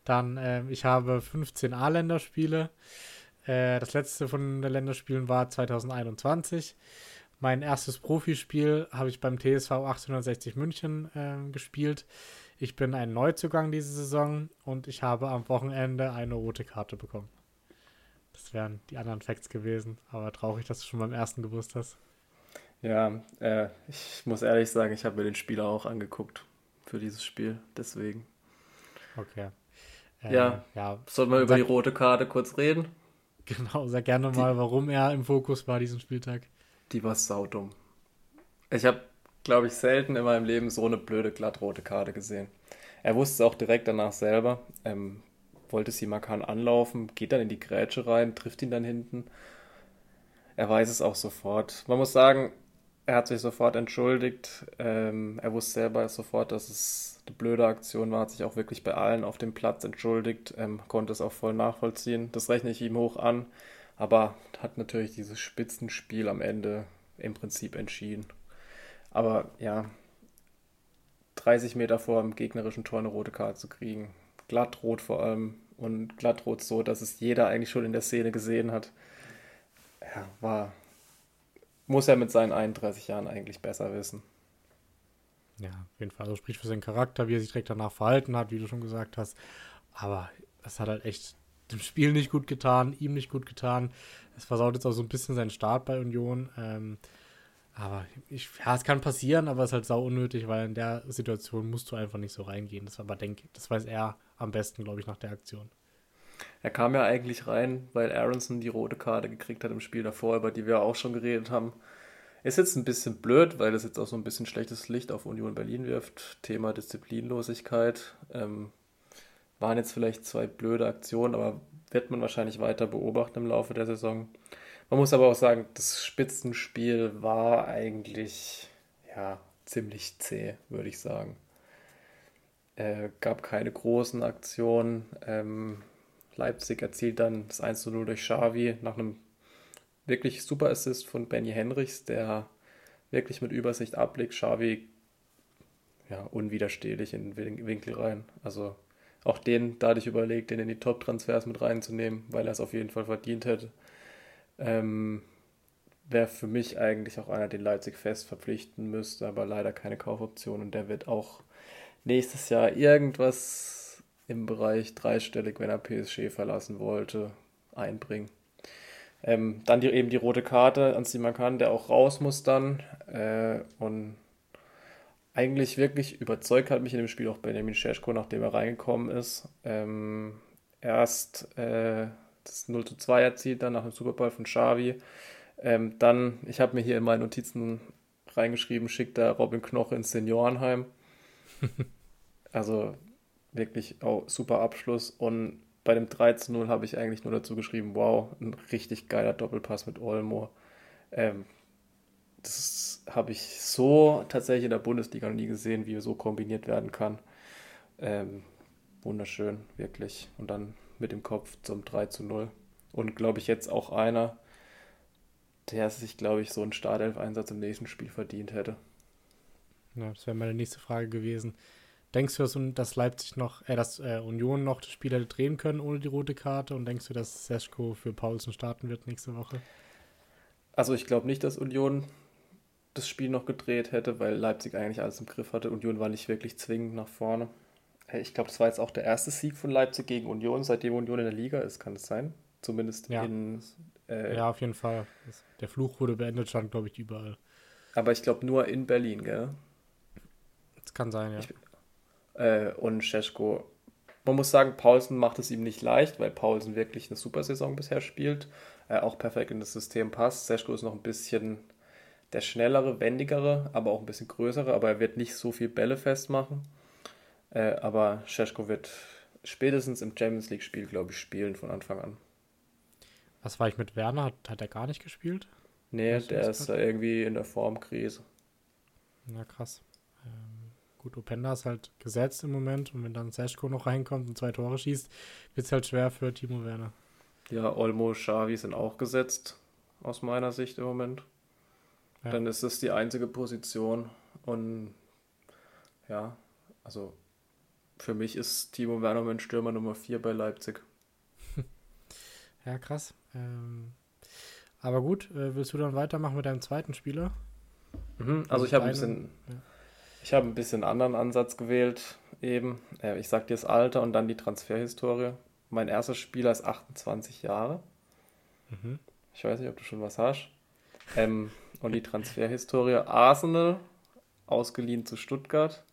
Dann, äh, ich habe 15 A-Länderspiele. Äh, das letzte von den Länderspielen war 2021. Mein erstes Profispiel habe ich beim TSV 1860 München äh, gespielt. Ich bin ein Neuzugang diese Saison und ich habe am Wochenende eine rote Karte bekommen. Das wären die anderen Facts gewesen, aber traurig, dass du schon beim ersten gewusst hast. Ja, äh, ich muss ehrlich sagen, ich habe mir den Spieler auch angeguckt für dieses Spiel, deswegen. Okay. Äh, ja, ja. Sollen wir über die rote Karte kurz reden? Genau, sag gerne die, mal, warum er im Fokus war diesen Spieltag. Die war saudumm. Ich habe, glaube ich, selten in meinem Leben so eine blöde, glattrote Karte gesehen. Er wusste es auch direkt danach selber. Ähm, wollte Simakan anlaufen, geht dann in die Grätsche rein, trifft ihn dann hinten. Er weiß es auch sofort. Man muss sagen, er hat sich sofort entschuldigt. Ähm, er wusste selber sofort, dass es eine blöde Aktion war, hat sich auch wirklich bei allen auf dem Platz entschuldigt, ähm, konnte es auch voll nachvollziehen. Das rechne ich ihm hoch an, aber hat natürlich dieses Spitzenspiel am Ende im Prinzip entschieden. Aber ja, 30 Meter vor dem gegnerischen Tor eine rote Karte zu kriegen, glattrot vor allem und glattrot so, dass es jeder eigentlich schon in der Szene gesehen hat. Ja, war, muss er mit seinen 31 Jahren eigentlich besser wissen. Ja, auf jeden Fall. Also spricht für seinen Charakter, wie er sich direkt danach verhalten hat, wie du schon gesagt hast. Aber es hat halt echt dem Spiel nicht gut getan, ihm nicht gut getan. Es versaut jetzt auch so ein bisschen seinen Start bei Union. Ähm, aber ich, ja, es kann passieren, aber es ist halt sau unnötig, weil in der Situation musst du einfach nicht so reingehen. Das aber denke das weiß er am besten, glaube ich, nach der Aktion. Er kam ja eigentlich rein, weil Aronson die rote Karte gekriegt hat im Spiel davor, über die wir auch schon geredet haben. Ist jetzt ein bisschen blöd, weil es jetzt auch so ein bisschen schlechtes Licht auf Union Berlin wirft. Thema Disziplinlosigkeit. Ähm, waren jetzt vielleicht zwei blöde Aktionen, aber wird man wahrscheinlich weiter beobachten im Laufe der Saison. Man muss aber auch sagen, das Spitzenspiel war eigentlich ja ziemlich zäh, würde ich sagen. Äh, gab keine großen Aktionen. Ähm, Leipzig erzielt dann das 1 zu 0 durch Xavi nach einem wirklich super Assist von Benny Henrichs, der wirklich mit Übersicht ablegt. Xavi ja, unwiderstehlich in den Winkel rein. Also auch den dadurch überlegt, den in die Top-Transfers mit reinzunehmen, weil er es auf jeden Fall verdient hätte. Ähm, Wäre für mich eigentlich auch einer, den Leipzig fest verpflichten müsste, aber leider keine Kaufoption und der wird auch nächstes Jahr irgendwas im Bereich dreistellig, wenn er PSG verlassen wollte, einbringen. Ähm, dann die, eben die rote Karte an Simakan, der auch raus muss dann. Äh, und eigentlich wirklich überzeugt hat mich in dem Spiel auch Benjamin Scheschko, nachdem er reingekommen ist. Ähm, erst äh, das 0 zu 2 erzielt, dann nach dem Superball von Xavi. Ähm, dann, ich habe mir hier in meine Notizen reingeschrieben, schickt er Robin Knoche ins Seniorenheim. also wirklich oh, super Abschluss. Und bei dem 3 zu 0 habe ich eigentlich nur dazu geschrieben, wow, ein richtig geiler Doppelpass mit Olmo. Ähm, das habe ich so tatsächlich in der Bundesliga noch nie gesehen, wie so kombiniert werden kann. Ähm, wunderschön, wirklich. Und dann mit dem Kopf zum 3 zu 0. Und glaube ich jetzt auch einer, der sich, glaube ich, so einen Startelf-Einsatz im nächsten Spiel verdient hätte. Ja, das wäre meine nächste Frage gewesen. Denkst du, dass, Leipzig noch, äh, dass äh, Union noch das Spiel hätte drehen können ohne die rote Karte? Und denkst du, dass Seschko für Paulsen starten wird nächste Woche? Also ich glaube nicht, dass Union das Spiel noch gedreht hätte, weil Leipzig eigentlich alles im Griff hatte. Union war nicht wirklich zwingend nach vorne. Ich glaube, das war jetzt auch der erste Sieg von Leipzig gegen Union, seitdem Union in der Liga ist, kann es sein? Zumindest ja. in. Äh, ja, auf jeden Fall. Der Fluch wurde beendet, stand, glaube ich, überall. Aber ich glaube nur in Berlin, gell? Das kann sein, ja. Ich, äh, und Scheschko, man muss sagen, Paulsen macht es ihm nicht leicht, weil Paulsen wirklich eine super Saison bisher spielt, äh, auch perfekt in das System passt. Scheschko ist noch ein bisschen der schnellere, wendigere, aber auch ein bisschen größere, aber er wird nicht so viel Bälle festmachen. Äh, aber Scheschko wird spätestens im Champions League-Spiel, glaube ich, spielen von Anfang an. Was war ich mit Werner? Hat, hat er gar nicht gespielt? Nee, der ist da irgendwie in der Formkrise. Na krass. Ähm, gut, Openda ist halt gesetzt im Moment und wenn dann Seschko noch reinkommt und zwei Tore schießt, wird es halt schwer für Timo Werner. Ja, Olmo, Xavi sind auch gesetzt, aus meiner Sicht im Moment. Ja. Dann ist es die einzige Position. Und ja, also für mich ist Timo Werner mein Stürmer Nummer 4 bei Leipzig. ja, krass. Ähm, aber gut, äh, willst du dann weitermachen mit deinem zweiten Spieler? Mhm, also ich habe ein bisschen, ja. ich habe ein bisschen anderen Ansatz gewählt. Eben, äh, ich sag dir das Alter und dann die Transferhistorie. Mein erster Spieler ist 28 Jahre. Mhm. Ich weiß nicht, ob du schon was hast. Ähm, und die Transferhistorie Arsenal, ausgeliehen zu Stuttgart.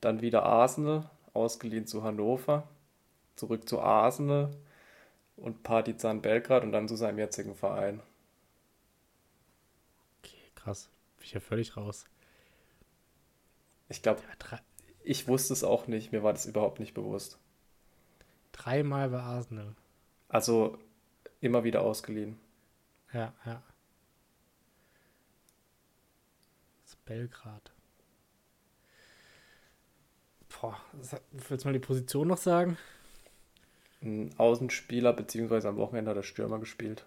Dann wieder Arsenal, ausgeliehen zu Hannover. Zurück zu Arsenal und Partizan Belgrad und dann zu seinem jetzigen Verein. Okay, krass. Bin ich ja völlig raus. Ich glaube, ich wusste es auch nicht. Mir war das überhaupt nicht bewusst. Dreimal bei Arsenal. Also immer wieder ausgeliehen. Ja, ja. Belgrad. Boah, willst du mal die Position noch sagen? Ein Außenspieler, beziehungsweise am Wochenende hat er Stürmer gespielt.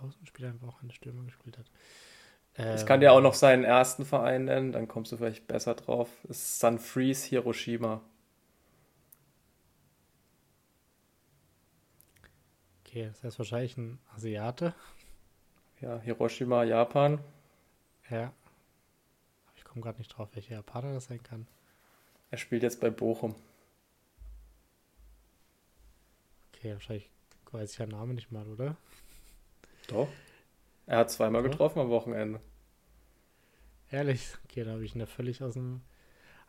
Außenspieler am Wochenende Stürmer gespielt hat. Ähm, ich kann dir auch noch seinen ersten Verein nennen, dann kommst du vielleicht besser drauf. Das ist Sunfreeze Hiroshima. Okay, das heißt wahrscheinlich ein Asiate. Ja, Hiroshima, Japan. Ja. Ich komme gerade nicht drauf, welcher Japaner das sein kann. Er spielt jetzt bei Bochum. Okay, wahrscheinlich weiß ich den Namen nicht mal, oder? Doch. Er hat zweimal Doch. getroffen am Wochenende. Ehrlich? Okay, da habe ich ihn ja völlig aus dem.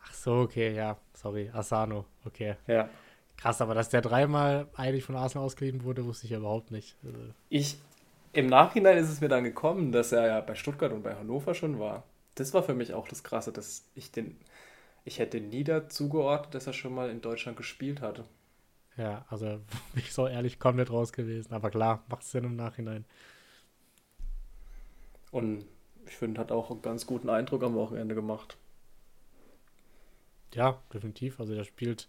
Ach so, okay, ja, sorry. Asano, okay. Ja. Krass, aber dass der dreimal eigentlich von Arsenal ausgeliehen wurde, wusste ich ja überhaupt nicht. Also ich im Nachhinein ist es mir dann gekommen, dass er ja bei Stuttgart und bei Hannover schon war. Das war für mich auch das Krasse, dass ich den, ich hätte nie dazu geordnet, dass er schon mal in Deutschland gespielt hatte. Ja, also ich so ehrlich komplett raus gewesen. Aber klar, macht Sinn im Nachhinein. Und ich finde, hat auch einen ganz guten Eindruck am Wochenende gemacht. Ja, definitiv. Also der spielt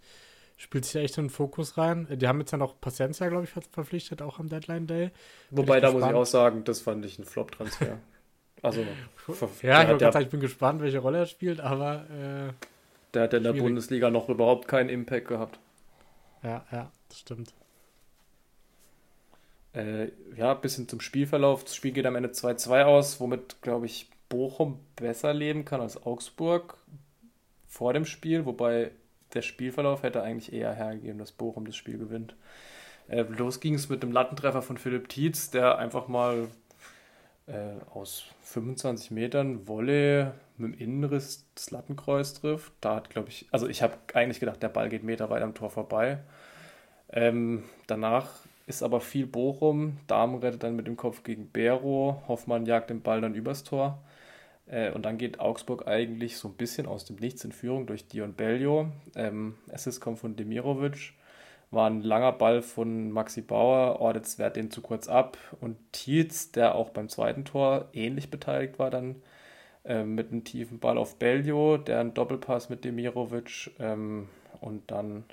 spielt sich echt in den Fokus rein. Die haben jetzt ja noch Pacencia, glaube ich, verpflichtet, auch am Deadline Day. Wobei, da muss ich auch sagen, das fand ich ein Flop-Transfer. also, ja, ich, der, ich bin gespannt, welche Rolle er spielt, aber. Äh, der hat in der Bundesliga noch überhaupt keinen Impact gehabt. Ja, ja, das stimmt. Äh, ja, bisschen zum Spielverlauf. Das Spiel geht am Ende 2-2 aus, womit, glaube ich, Bochum besser leben kann als Augsburg vor dem Spiel, wobei der Spielverlauf hätte eigentlich eher hergegeben, dass Bochum das Spiel gewinnt. Äh, los ging es mit dem Lattentreffer von Philipp Tietz, der einfach mal äh, aus 25 Metern Wolle mit dem Innenriss das Lattenkreuz trifft. Da hat, glaube ich, also ich habe eigentlich gedacht, der Ball geht Meter weit am Tor vorbei. Ähm, danach ist aber viel Bochum. Damen rettet dann mit dem Kopf gegen Bero. Hoffmann jagt den Ball dann übers Tor. Äh, und dann geht Augsburg eigentlich so ein bisschen aus dem Nichts in Führung durch Dion Bellio. Ähm, Assist kommt von Demirovic. War ein langer Ball von Maxi Bauer. Ordetz wehrt den zu kurz ab. Und Tietz, der auch beim zweiten Tor ähnlich beteiligt war, dann äh, mit einem tiefen Ball auf Bellio, der einen Doppelpass mit Demirovic ähm, und dann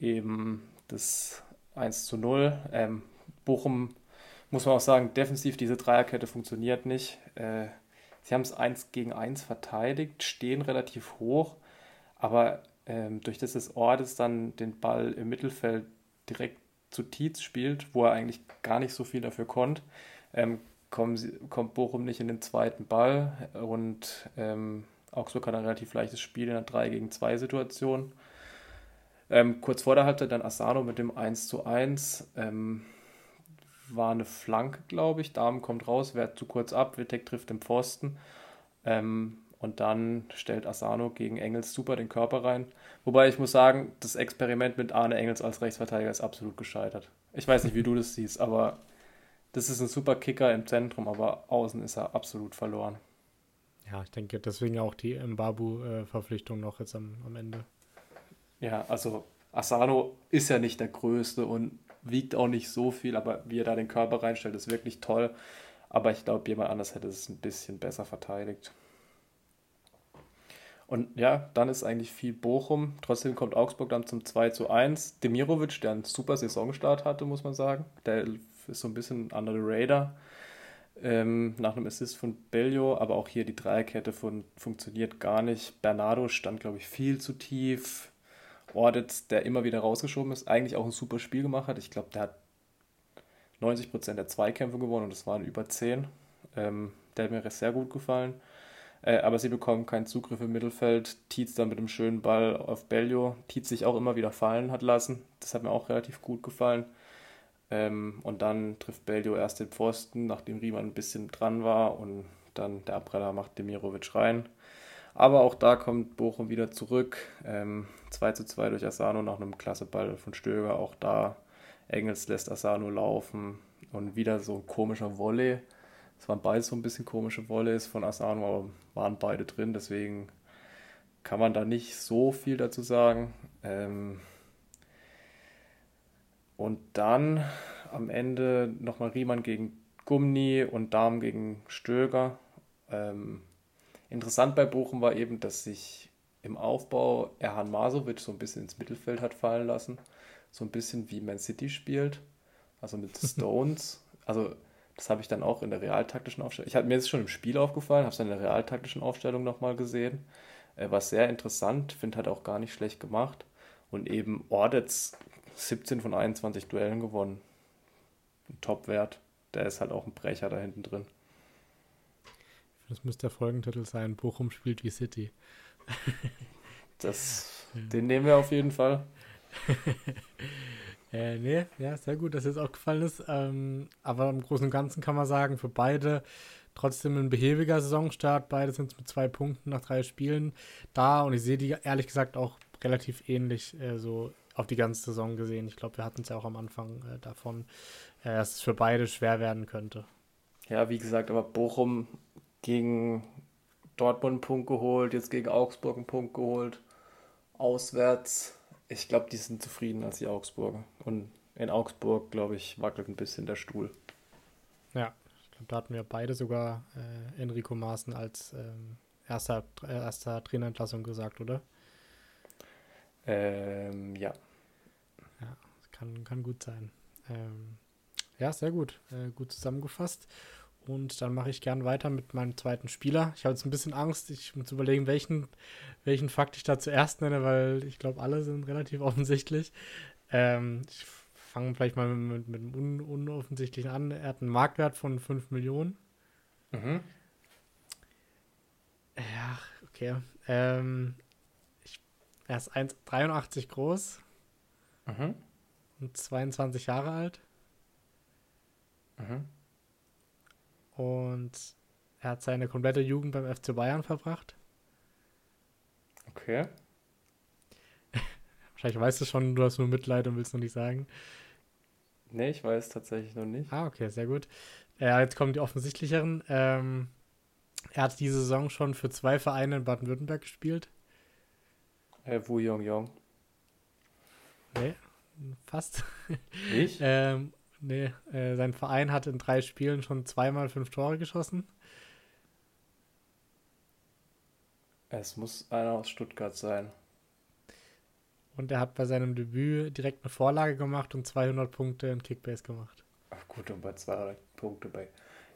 eben das 1 zu 0. Ähm, Bochum, muss man auch sagen, defensiv diese Dreierkette funktioniert nicht. Äh, Sie haben es 1 gegen 1 verteidigt, stehen relativ hoch, aber ähm, durch das das Ordes dann den Ball im Mittelfeld direkt zu Tietz spielt, wo er eigentlich gar nicht so viel dafür konnte, ähm, sie, kommt Bochum nicht in den zweiten Ball und ähm, Augsburg hat ein relativ leichtes Spiel in einer 3 gegen 2 Situation. Ähm, kurz vor der Halbzeit dann Asano mit dem 1 zu 1. Ähm, war eine Flanke, glaube ich. Damen kommt raus, wehrt zu kurz ab, Wittek trifft den Pfosten. Ähm, und dann stellt Asano gegen Engels super den Körper rein. Wobei ich muss sagen, das Experiment mit Arne Engels als Rechtsverteidiger ist absolut gescheitert. Ich weiß nicht, wie du das siehst, aber das ist ein super Kicker im Zentrum, aber außen ist er absolut verloren. Ja, ich denke deswegen auch die Mbabu-Verpflichtung noch jetzt am, am Ende. Ja, also Asano ist ja nicht der Größte und wiegt auch nicht so viel, aber wie er da den Körper reinstellt, ist wirklich toll. Aber ich glaube, jemand anders hätte es ein bisschen besser verteidigt. Und ja, dann ist eigentlich viel Bochum. Trotzdem kommt Augsburg dann zum 2 zu 1. Demirovic, der einen super Saisonstart hatte, muss man sagen. Der ist so ein bisschen under the radar. Ähm, nach einem Assist von Bellio, aber auch hier die Dreierkette von, funktioniert gar nicht. Bernardo stand, glaube ich, viel zu tief. Ordetz, der immer wieder rausgeschoben ist, eigentlich auch ein super Spiel gemacht hat. Ich glaube, der hat 90% der Zweikämpfe gewonnen und das waren über 10. Ähm, der hat mir sehr gut gefallen. Äh, aber sie bekommen keinen Zugriff im Mittelfeld. Tietz dann mit einem schönen Ball auf Bellio. Tietz sich auch immer wieder fallen hat lassen. Das hat mir auch relativ gut gefallen. Ähm, und dann trifft Bellio erst den Pfosten, nachdem Riemann ein bisschen dran war. Und dann der Abpraller macht Demirovic rein. Aber auch da kommt Bochum wieder zurück. Ähm, 2 zu 2 durch Asano nach einem klasse Ball von Stöger. Auch da Engels lässt Asano laufen und wieder so ein komischer Volley. Es waren beide so ein bisschen komische Volleys von Asano, aber waren beide drin. Deswegen kann man da nicht so viel dazu sagen. Ähm, und dann am Ende nochmal Riemann gegen Gumni und Darm gegen Stöger. Ähm, Interessant bei Bochum war eben, dass sich im Aufbau Erhan Masovic so ein bisschen ins Mittelfeld hat fallen lassen. So ein bisschen wie Man City spielt. Also mit Stones. also das habe ich dann auch in der realtaktischen Aufstellung. Ich habe mir jetzt schon im Spiel aufgefallen, habe es in der realtaktischen Aufstellung nochmal gesehen. Äh, war sehr interessant, finde halt auch gar nicht schlecht gemacht. Und eben Ordetz 17 von 21 Duellen gewonnen. Ein Top-Wert. Der ist halt auch ein Brecher da hinten drin. Das müsste der Folgentitel sein. Bochum spielt wie City. das, den nehmen wir auf jeden Fall. äh, nee, ja, sehr gut, dass es auch gefallen ist. Ähm, aber im Großen und Ganzen kann man sagen, für beide trotzdem ein behäbiger Saisonstart. Beide sind mit zwei Punkten nach drei Spielen da und ich sehe die ehrlich gesagt auch relativ ähnlich äh, so auf die ganze Saison gesehen. Ich glaube, wir hatten es ja auch am Anfang äh, davon, äh, dass es für beide schwer werden könnte. Ja, wie gesagt, aber Bochum gegen Dortmund einen Punkt geholt, jetzt gegen Augsburg einen Punkt geholt. Auswärts. Ich glaube, die sind zufrieden als die Augsburger. Und in Augsburg, glaube ich, wackelt ein bisschen der Stuhl. Ja, ich glaube, da hatten wir beide sogar äh, Enrico Maaßen als ähm, erster, äh, erster Trainerentlassung gesagt, oder? Ähm, ja. Ja, kann, kann gut sein. Ähm, ja, sehr gut. Äh, gut zusammengefasst. Und dann mache ich gern weiter mit meinem zweiten Spieler. Ich habe jetzt ein bisschen Angst, ich muss überlegen, welchen, welchen Fakt ich da zuerst nenne, weil ich glaube, alle sind relativ offensichtlich. Ähm, ich fange vielleicht mal mit, mit, mit dem un unoffensichtlichen an. Er hat einen Marktwert von 5 Millionen. Mhm. Ja, okay. Ähm, ich, er ist 1,83 groß mhm. und 22 Jahre alt. Mhm. Und er hat seine komplette Jugend beim FC Bayern verbracht. Okay. Wahrscheinlich weißt du schon, du hast nur Mitleid und willst noch nicht sagen. Nee, ich weiß tatsächlich noch nicht. Ah, okay, sehr gut. Äh, jetzt kommen die offensichtlicheren. Ähm, er hat diese Saison schon für zwei Vereine in Baden-Württemberg gespielt. Äh, Wu Yong Yong. Nee, fast. Nicht? ähm, nee, äh, sein Verein hat in drei Spielen schon zweimal fünf Tore geschossen. Es muss einer aus Stuttgart sein. Und er hat bei seinem Debüt direkt eine Vorlage gemacht und 200 Punkte in Kickbase gemacht. Ach gut, und bei 200 Punkte bei.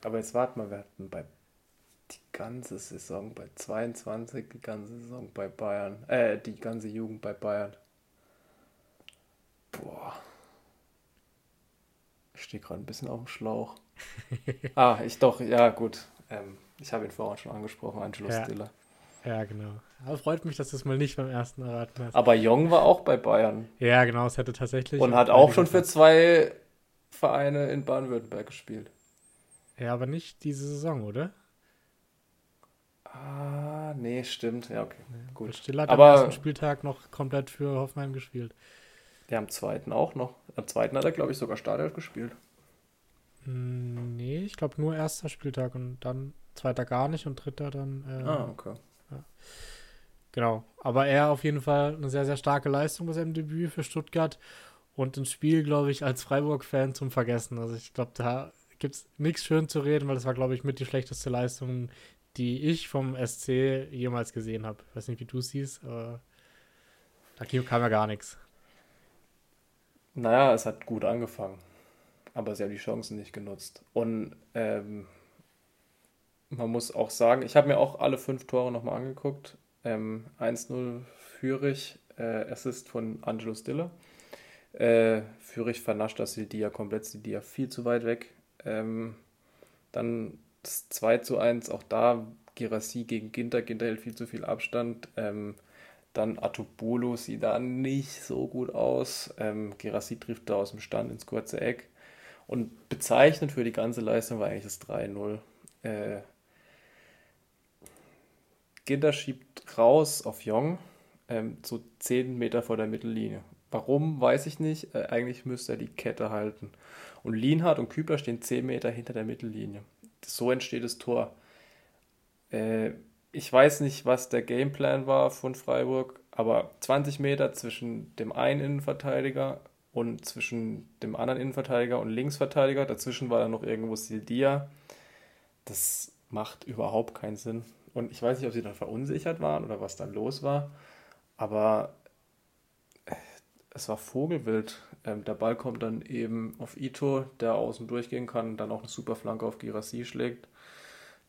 Aber jetzt warten wir, wir hatten bei die ganze Saison bei 22, die ganze Saison bei Bayern. Äh, die ganze Jugend bei Bayern. Boah. Ich stehe gerade ein bisschen auf dem Schlauch. ah, ich doch, ja, gut. Ähm, ich habe ihn vorhin schon angesprochen, Angelo ja. Stiller. Ja, genau. Aber freut mich, dass du es mal nicht beim ersten erraten hast. Aber Jong war auch bei Bayern. Ja, genau, es hätte tatsächlich. Und hat auch schon für zwei Vereine in Baden-Württemberg gespielt. Ja, aber nicht diese Saison, oder? Ah, nee, stimmt. Ja, okay. Ja, gut. Stiller hat aber, am ersten Spieltag noch komplett für Hoffenheim gespielt. Ja, am zweiten auch noch. Am zweiten hat er, glaube ich, sogar Startelf gespielt. Hm, nee, ich glaube nur erster Spieltag und dann zweiter gar nicht und dritter dann. Äh, ah, okay. Ja. Genau. Aber er auf jeden Fall eine sehr, sehr starke Leistung bei seinem Debüt für Stuttgart und ein Spiel, glaube ich, als Freiburg-Fan zum Vergessen. Also ich glaube, da gibt es nichts schön zu reden, weil das war, glaube ich, mit die schlechteste Leistung, die ich vom SC jemals gesehen habe. Ich weiß nicht, wie du siehst, aber da kam ja gar nichts. Naja, es hat gut angefangen, aber sie haben die Chancen nicht genutzt. Und ähm, man muss auch sagen, ich habe mir auch alle fünf Tore nochmal angeguckt. Ähm, 1-0 Fürich, äh, Assist von Angelo Stiller. Äh, Fürich vernascht das Sildia komplett, Sildia viel zu weit weg. Ähm, dann das 2 zu 1, auch da Girassi gegen Ginter. Ginter hält viel zu viel Abstand. Ähm, dann Atubolo sieht da nicht so gut aus. Ähm, Girassi trifft da aus dem Stand ins kurze Eck. Und bezeichnet für die ganze Leistung war eigentlich das 3-0. Äh, Ginter schiebt raus auf Jong, ähm, so 10 Meter vor der Mittellinie. Warum, weiß ich nicht. Äh, eigentlich müsste er die Kette halten. Und Lienhardt und Kübler stehen 10 Meter hinter der Mittellinie. So entsteht das Tor. Äh, ich weiß nicht, was der Gameplan war von Freiburg, aber 20 Meter zwischen dem einen Innenverteidiger und zwischen dem anderen Innenverteidiger und Linksverteidiger. Dazwischen war dann noch irgendwo Sildia. Das macht überhaupt keinen Sinn. Und ich weiß nicht, ob sie dann verunsichert waren oder was dann los war. Aber äh, es war Vogelwild. Ähm, der Ball kommt dann eben auf Ito, der außen durchgehen kann, dann auch eine super Flanke auf Girassi schlägt.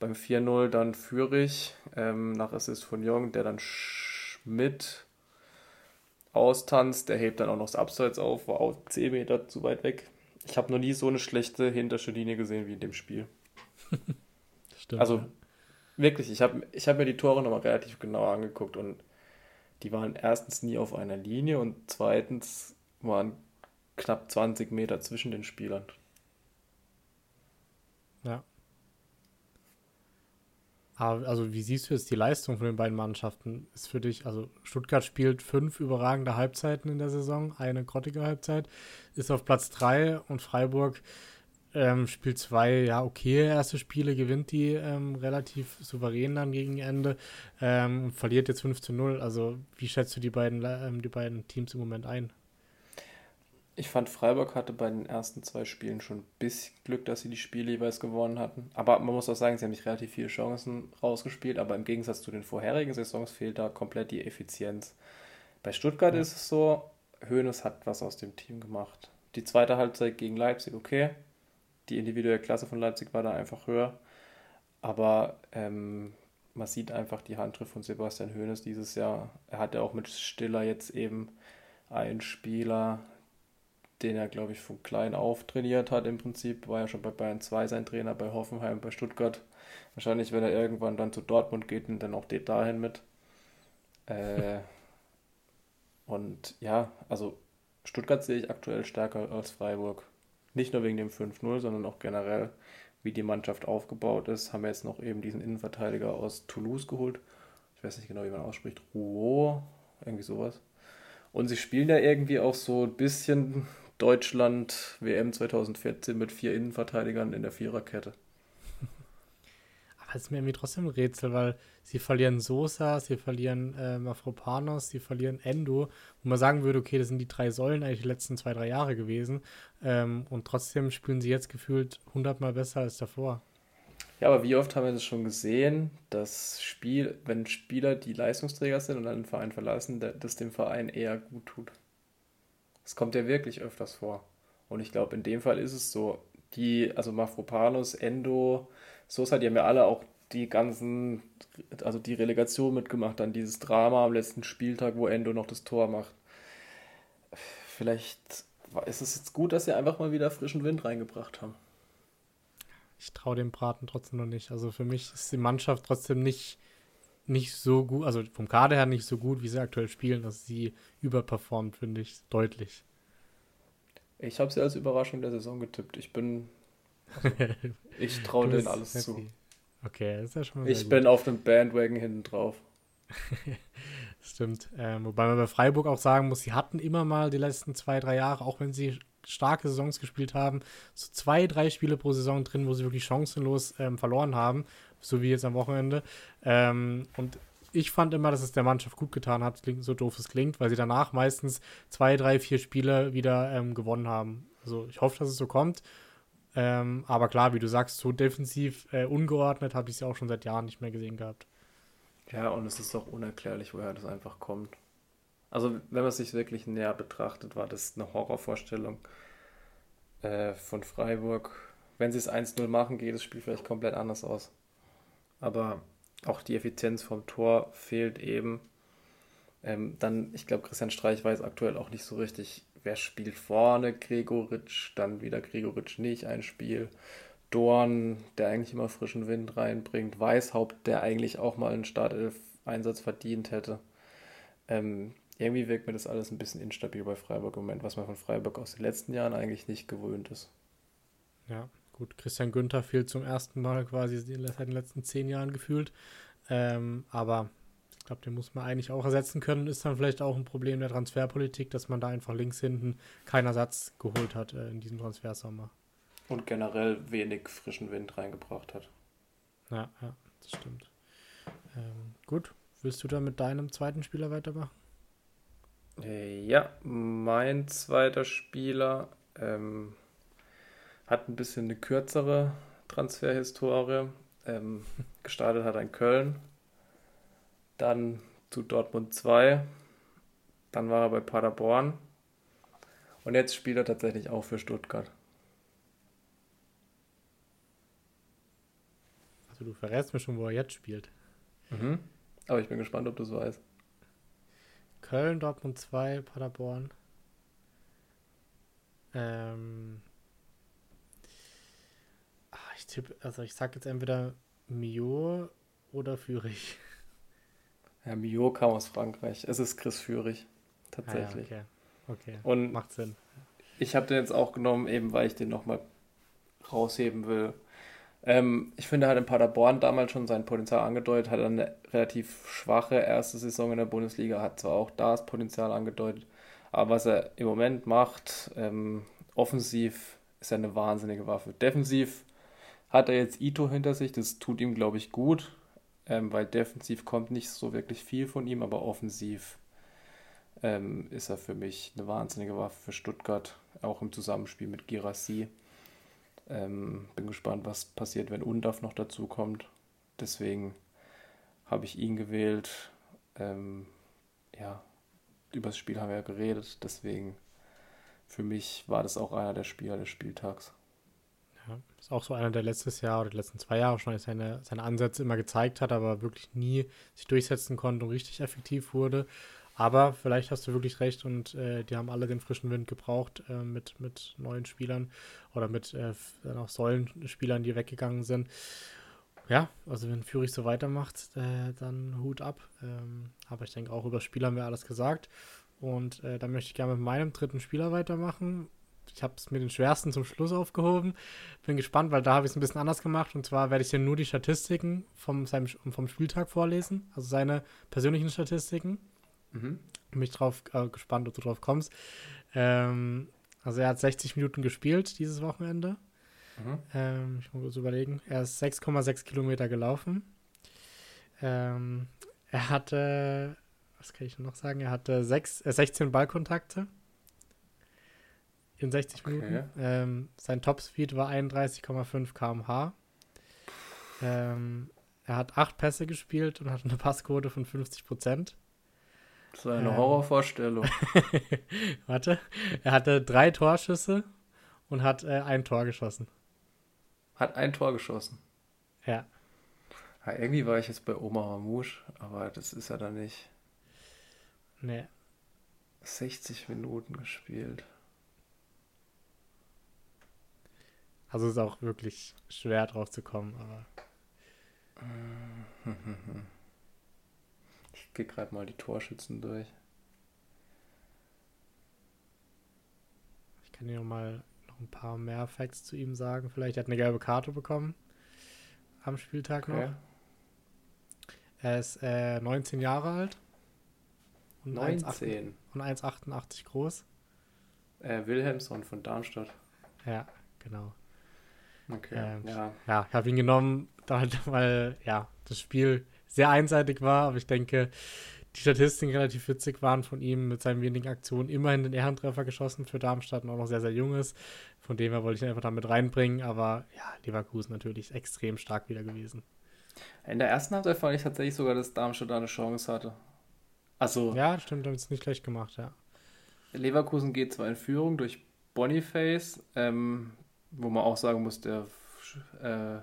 Beim 4-0 dann Fürich ähm, nach Assist von Jung, der dann Schmidt austanzt. Der hebt dann auch noch das Abseits auf, war auch 10 Meter zu weit weg. Ich habe noch nie so eine schlechte hintersche Linie gesehen wie in dem Spiel. Stimmt, also ja. wirklich, ich habe ich hab mir die Tore nochmal relativ genau angeguckt und die waren erstens nie auf einer Linie und zweitens waren knapp 20 Meter zwischen den Spielern. Ja. Also wie siehst du jetzt die Leistung von den beiden Mannschaften? Ist für dich, also Stuttgart spielt fünf überragende Halbzeiten in der Saison, eine grottige Halbzeit, ist auf Platz drei und Freiburg ähm, spielt zwei, ja, okay, erste Spiele, gewinnt die ähm, relativ souverän dann gegen Ende ähm, verliert jetzt 5 zu 0. Also, wie schätzt du die beiden, ähm, die beiden Teams im Moment ein? Ich fand, Freiburg hatte bei den ersten zwei Spielen schon ein bisschen Glück, dass sie die Spiele jeweils gewonnen hatten. Aber man muss auch sagen, sie haben nicht relativ viele Chancen rausgespielt, aber im Gegensatz zu den vorherigen Saisons fehlt da komplett die Effizienz. Bei Stuttgart ja. ist es so, Hoeneß hat was aus dem Team gemacht. Die zweite Halbzeit gegen Leipzig, okay. Die individuelle Klasse von Leipzig war da einfach höher. Aber ähm, man sieht einfach die Handschrift von Sebastian Hoeneß dieses Jahr. Er hat ja auch mit Stiller jetzt eben einen Spieler, den er, glaube ich, von klein auf trainiert hat im Prinzip. War ja schon bei Bayern 2 sein Trainer, bei Hoffenheim, bei Stuttgart. Wahrscheinlich, wenn er irgendwann dann zu Dortmund geht und dann auch dahin mit. Äh, und ja, also Stuttgart sehe ich aktuell stärker als Freiburg. Nicht nur wegen dem 5-0, sondern auch generell, wie die Mannschaft aufgebaut ist. Haben wir jetzt noch eben diesen Innenverteidiger aus Toulouse geholt. Ich weiß nicht genau, wie man ausspricht. Rouault, irgendwie sowas. Und sie spielen ja irgendwie auch so ein bisschen Deutschland WM 2014 mit vier Innenverteidigern in der Viererkette. Aber es ist mir irgendwie trotzdem ein Rätsel, weil sie verlieren Sosa, sie verlieren äh, Mafropanos, sie verlieren Endo, wo man sagen würde, okay, das sind die drei Säulen eigentlich die letzten zwei, drei Jahre gewesen. Ähm, und trotzdem spielen sie jetzt gefühlt hundertmal besser als davor. Ja, aber wie oft haben wir das schon gesehen, dass Spiel, wenn Spieler, die Leistungsträger sind und den Verein verlassen, das dem Verein eher gut tut. Das kommt ja wirklich öfters vor. Und ich glaube, in dem Fall ist es so. Die, also Mafropanos, Endo, Sosa, die haben ja alle auch die ganzen, also die Relegation mitgemacht, dann dieses Drama am letzten Spieltag, wo Endo noch das Tor macht. Vielleicht ist es jetzt gut, dass sie einfach mal wieder frischen Wind reingebracht haben. Ich traue dem Braten trotzdem noch nicht. Also für mich ist die Mannschaft trotzdem nicht nicht so gut, also vom Kader her nicht so gut, wie sie aktuell spielen, dass sie überperformt, finde ich, deutlich. Ich habe sie als Überraschung der Saison getippt. Ich bin. Ich traue denen alles happy. zu. Okay, das ist ja schon mal Ich bin auf dem Bandwagon hinten drauf. Stimmt. Ähm, wobei man bei Freiburg auch sagen muss, sie hatten immer mal die letzten zwei, drei Jahre, auch wenn sie starke Saisons gespielt haben, so zwei, drei Spiele pro Saison drin, wo sie wirklich chancenlos ähm, verloren haben so wie jetzt am Wochenende. Ähm, und ich fand immer, dass es der Mannschaft gut getan hat, so doof es klingt, weil sie danach meistens zwei, drei, vier Spiele wieder ähm, gewonnen haben. Also ich hoffe, dass es so kommt. Ähm, aber klar, wie du sagst, so defensiv äh, ungeordnet habe ich ja auch schon seit Jahren nicht mehr gesehen gehabt. Ja, und es ist auch unerklärlich, woher das einfach kommt. Also, wenn man es sich wirklich näher betrachtet, war das eine Horrorvorstellung äh, von Freiburg. Wenn sie es 1-0 machen, geht das Spiel vielleicht komplett anders aus aber auch die Effizienz vom Tor fehlt eben. Ähm, dann, ich glaube, Christian Streich weiß aktuell auch nicht so richtig, wer spielt vorne. Gregoritsch, dann wieder Gregoritsch nicht ein Spiel. Dorn, der eigentlich immer frischen Wind reinbringt. Weißhaupt, der eigentlich auch mal einen Startelf-Einsatz verdient hätte. Ähm, irgendwie wirkt mir das alles ein bisschen instabil bei Freiburg im Moment, was man von Freiburg aus den letzten Jahren eigentlich nicht gewöhnt ist. Ja, Gut, Christian Günther fehlt zum ersten Mal quasi seit den letzten zehn Jahren gefühlt. Ähm, aber ich glaube, den muss man eigentlich auch ersetzen können. Ist dann vielleicht auch ein Problem der Transferpolitik, dass man da einfach links hinten keinen Ersatz geholt hat äh, in diesem Transfersommer. Und generell wenig frischen Wind reingebracht hat. Ja, ja, das stimmt. Ähm, gut, willst du da mit deinem zweiten Spieler weitermachen? Äh, ja, mein zweiter Spieler ähm, hat ein bisschen eine kürzere Transferhistorie. Ähm, gestartet hat er in Köln, dann zu Dortmund 2, dann war er bei Paderborn und jetzt spielt er tatsächlich auch für Stuttgart. Also du verrätst mir schon, wo er jetzt spielt. Mhm. Aber ich bin gespannt, ob du es weißt. Köln, Dortmund 2, Paderborn. Ähm, ich tippe, also ich sag jetzt entweder Mio oder Fürich. Ja, Mio kam aus Frankreich. Es ist Chris Fürich. Tatsächlich. Ah ja, okay. okay. Und Macht Sinn. Ich habe den jetzt auch genommen, eben weil ich den nochmal rausheben will. Ähm, ich finde, er hat in Paderborn damals schon sein Potenzial angedeutet, hat eine relativ schwache erste Saison in der Bundesliga, hat zwar auch da das Potenzial angedeutet, aber was er im Moment macht, ähm, offensiv ist er eine wahnsinnige Waffe. Defensiv hat er jetzt Ito hinter sich, das tut ihm, glaube ich, gut, ähm, weil defensiv kommt nicht so wirklich viel von ihm, aber offensiv ähm, ist er für mich eine wahnsinnige Waffe für Stuttgart, auch im Zusammenspiel mit Girassi. Ähm, bin gespannt, was passiert, wenn Undaf noch dazu kommt. Deswegen habe ich ihn gewählt. Ähm, ja, über das Spiel haben wir ja geredet. Deswegen, für mich war das auch einer der Spieler des Spieltags. Ja, ist auch so einer, der letztes Jahr oder die letzten zwei Jahre schon seine, seine Ansätze immer gezeigt hat, aber wirklich nie sich durchsetzen konnte und richtig effektiv wurde. Aber vielleicht hast du wirklich recht und äh, die haben alle den frischen Wind gebraucht äh, mit, mit neuen Spielern oder mit äh, auch Säulenspielern, die weggegangen sind. Ja, also wenn Fürich so weitermacht, äh, dann Hut ab. Ähm, aber ich denke auch über Spieler haben wir alles gesagt. Und äh, dann möchte ich gerne mit meinem dritten Spieler weitermachen ich habe es mir den schwersten zum Schluss aufgehoben. Bin gespannt, weil da habe ich es ein bisschen anders gemacht. Und zwar werde ich dir nur die Statistiken vom, seinem, vom Spieltag vorlesen, also seine persönlichen Statistiken. Mhm. Bin ich drauf äh, gespannt, ob du drauf kommst. Ähm, also er hat 60 Minuten gespielt dieses Wochenende. Mhm. Ähm, ich muss kurz überlegen. Er ist 6,6 Kilometer gelaufen. Ähm, er hatte, was kann ich noch sagen? Er hatte 6, äh, 16 Ballkontakte in 60 okay. Minuten. Ähm, sein Topspeed war 31,5 km/h. Ähm, er hat acht Pässe gespielt und hat eine Passquote von 50 Prozent. Das war eine ähm, Horrorvorstellung. Warte. Er hatte drei Torschüsse und hat äh, ein Tor geschossen. Hat ein Tor geschossen? Ja. ja irgendwie war ich jetzt bei Oma Mamouche, aber das ist er da nicht. Nee. 60 Minuten gespielt. Also ist auch wirklich schwer drauf zu kommen, aber. Ich gehe gerade mal die Torschützen durch. Ich kann dir noch mal noch ein paar mehr Facts zu ihm sagen. Vielleicht hat er eine gelbe Karte bekommen am Spieltag okay. noch. Er ist äh, 19 Jahre alt. Und 19. 1, und 1,88 groß. Äh, Wilhelmsson von Darmstadt. Ja, genau. Okay. Ähm, ja. ja, ich habe ihn genommen, weil ja, das Spiel sehr einseitig war, aber ich denke, die Statistiken relativ witzig waren von ihm mit seinen wenigen Aktionen immerhin den Ehrentreffer geschossen für Darmstadt und auch noch sehr, sehr jung ist. Von dem her wollte ich ihn einfach damit reinbringen, aber ja, Leverkusen natürlich extrem stark wieder gewesen. In der ersten Halbzeit fand ich tatsächlich sogar, dass Darmstadt da eine Chance hatte. Also. Ja, stimmt, haben es nicht schlecht gemacht, ja. Leverkusen geht zwar in Führung durch Boniface, ähm, wo man auch sagen muss, der äh,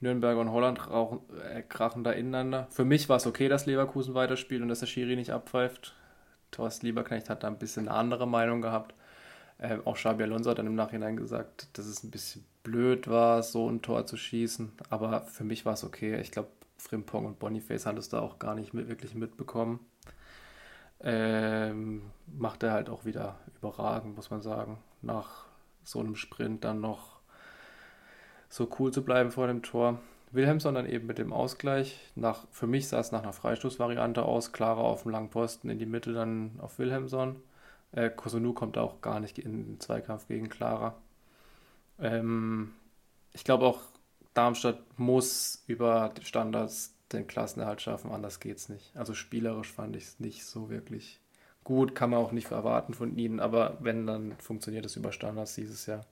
Nürnberg und Holland rauchen, äh, krachen da ineinander. Für mich war es okay, dass Leverkusen weiterspielt und dass der Schiri nicht abpfeift. Thorsten Lieberknecht hat da ein bisschen eine andere Meinung gehabt. Ähm, auch Xabi Alonso hat dann im Nachhinein gesagt, dass es ein bisschen blöd war, so ein Tor zu schießen. Aber für mich war es okay. Ich glaube, Frimpong und Boniface haben es da auch gar nicht mit, wirklich mitbekommen. Ähm, macht er halt auch wieder überragend, muss man sagen. Nach so einem Sprint dann noch so cool zu bleiben vor dem Tor. Wilhelmsson dann eben mit dem Ausgleich. Nach, für mich sah es nach einer Freistoßvariante aus. Clara auf dem langen Posten in die Mitte dann auf Wilhelmsson. Äh, Kosunu kommt auch gar nicht in den Zweikampf gegen Clara. Ähm, ich glaube auch, Darmstadt muss über Standards den Klassenerhalt schaffen, anders geht es nicht. Also spielerisch fand ich es nicht so wirklich gut, kann man auch nicht erwarten von ihnen, aber wenn, dann funktioniert es über Standards dieses Jahr.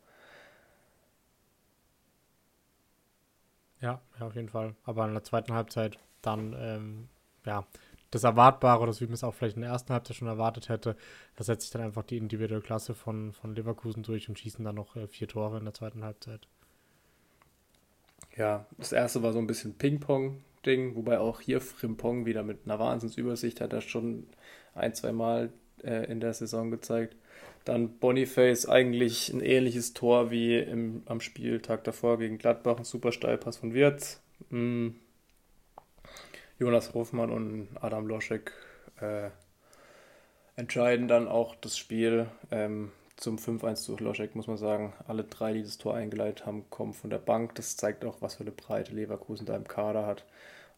Ja, ja, auf jeden Fall. Aber in der zweiten Halbzeit dann, ähm, ja, das Erwartbare, so wie man es auch vielleicht in der ersten Halbzeit schon erwartet hätte, da setzt sich dann einfach die individuelle Klasse von, von Leverkusen durch und schießen dann noch äh, vier Tore in der zweiten Halbzeit. Ja, das erste war so ein bisschen Ping-Pong-Ding, wobei auch hier Frimpong wieder mit einer Wahnsinnsübersicht hat er schon ein, zwei Mal äh, in der Saison gezeigt. Dann Boniface eigentlich ein ähnliches Tor wie im, am Spieltag davor gegen Gladbach, ein super Steilpass von Wirtz. Hm. Jonas Hofmann und Adam Loschek äh, entscheiden dann auch das Spiel. Ähm, zum 5-1 zu Loschek muss man sagen, alle drei, die das Tor eingeleitet haben, kommen von der Bank. Das zeigt auch, was für eine Breite Leverkusen da im Kader hat.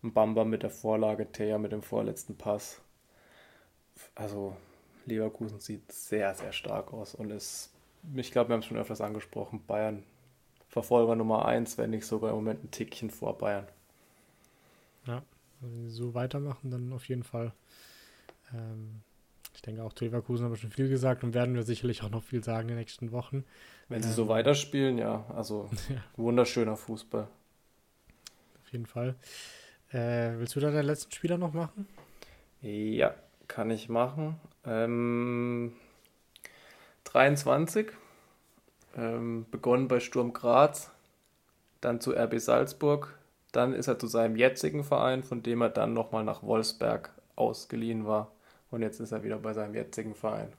Und Bamba mit der Vorlage, Thea mit dem vorletzten Pass also Leverkusen sieht sehr, sehr stark aus und ist, ich glaube, wir haben es schon öfters angesprochen, Bayern Verfolger Nummer 1, wenn nicht sogar im Moment ein Tickchen vor Bayern. Ja, also wenn sie so weitermachen, dann auf jeden Fall. Ähm, ich denke auch zu Leverkusen haben wir schon viel gesagt und werden wir sicherlich auch noch viel sagen in den nächsten Wochen. Wenn sie ähm, so weiterspielen, ja, also ja. wunderschöner Fußball. Auf jeden Fall. Äh, willst du da den letzten Spieler noch machen? Ja, kann ich machen. Ähm, 23. Ähm, begonnen bei Sturm Graz, dann zu RB Salzburg, dann ist er zu seinem jetzigen Verein, von dem er dann nochmal nach Wolfsberg ausgeliehen war. Und jetzt ist er wieder bei seinem jetzigen Verein.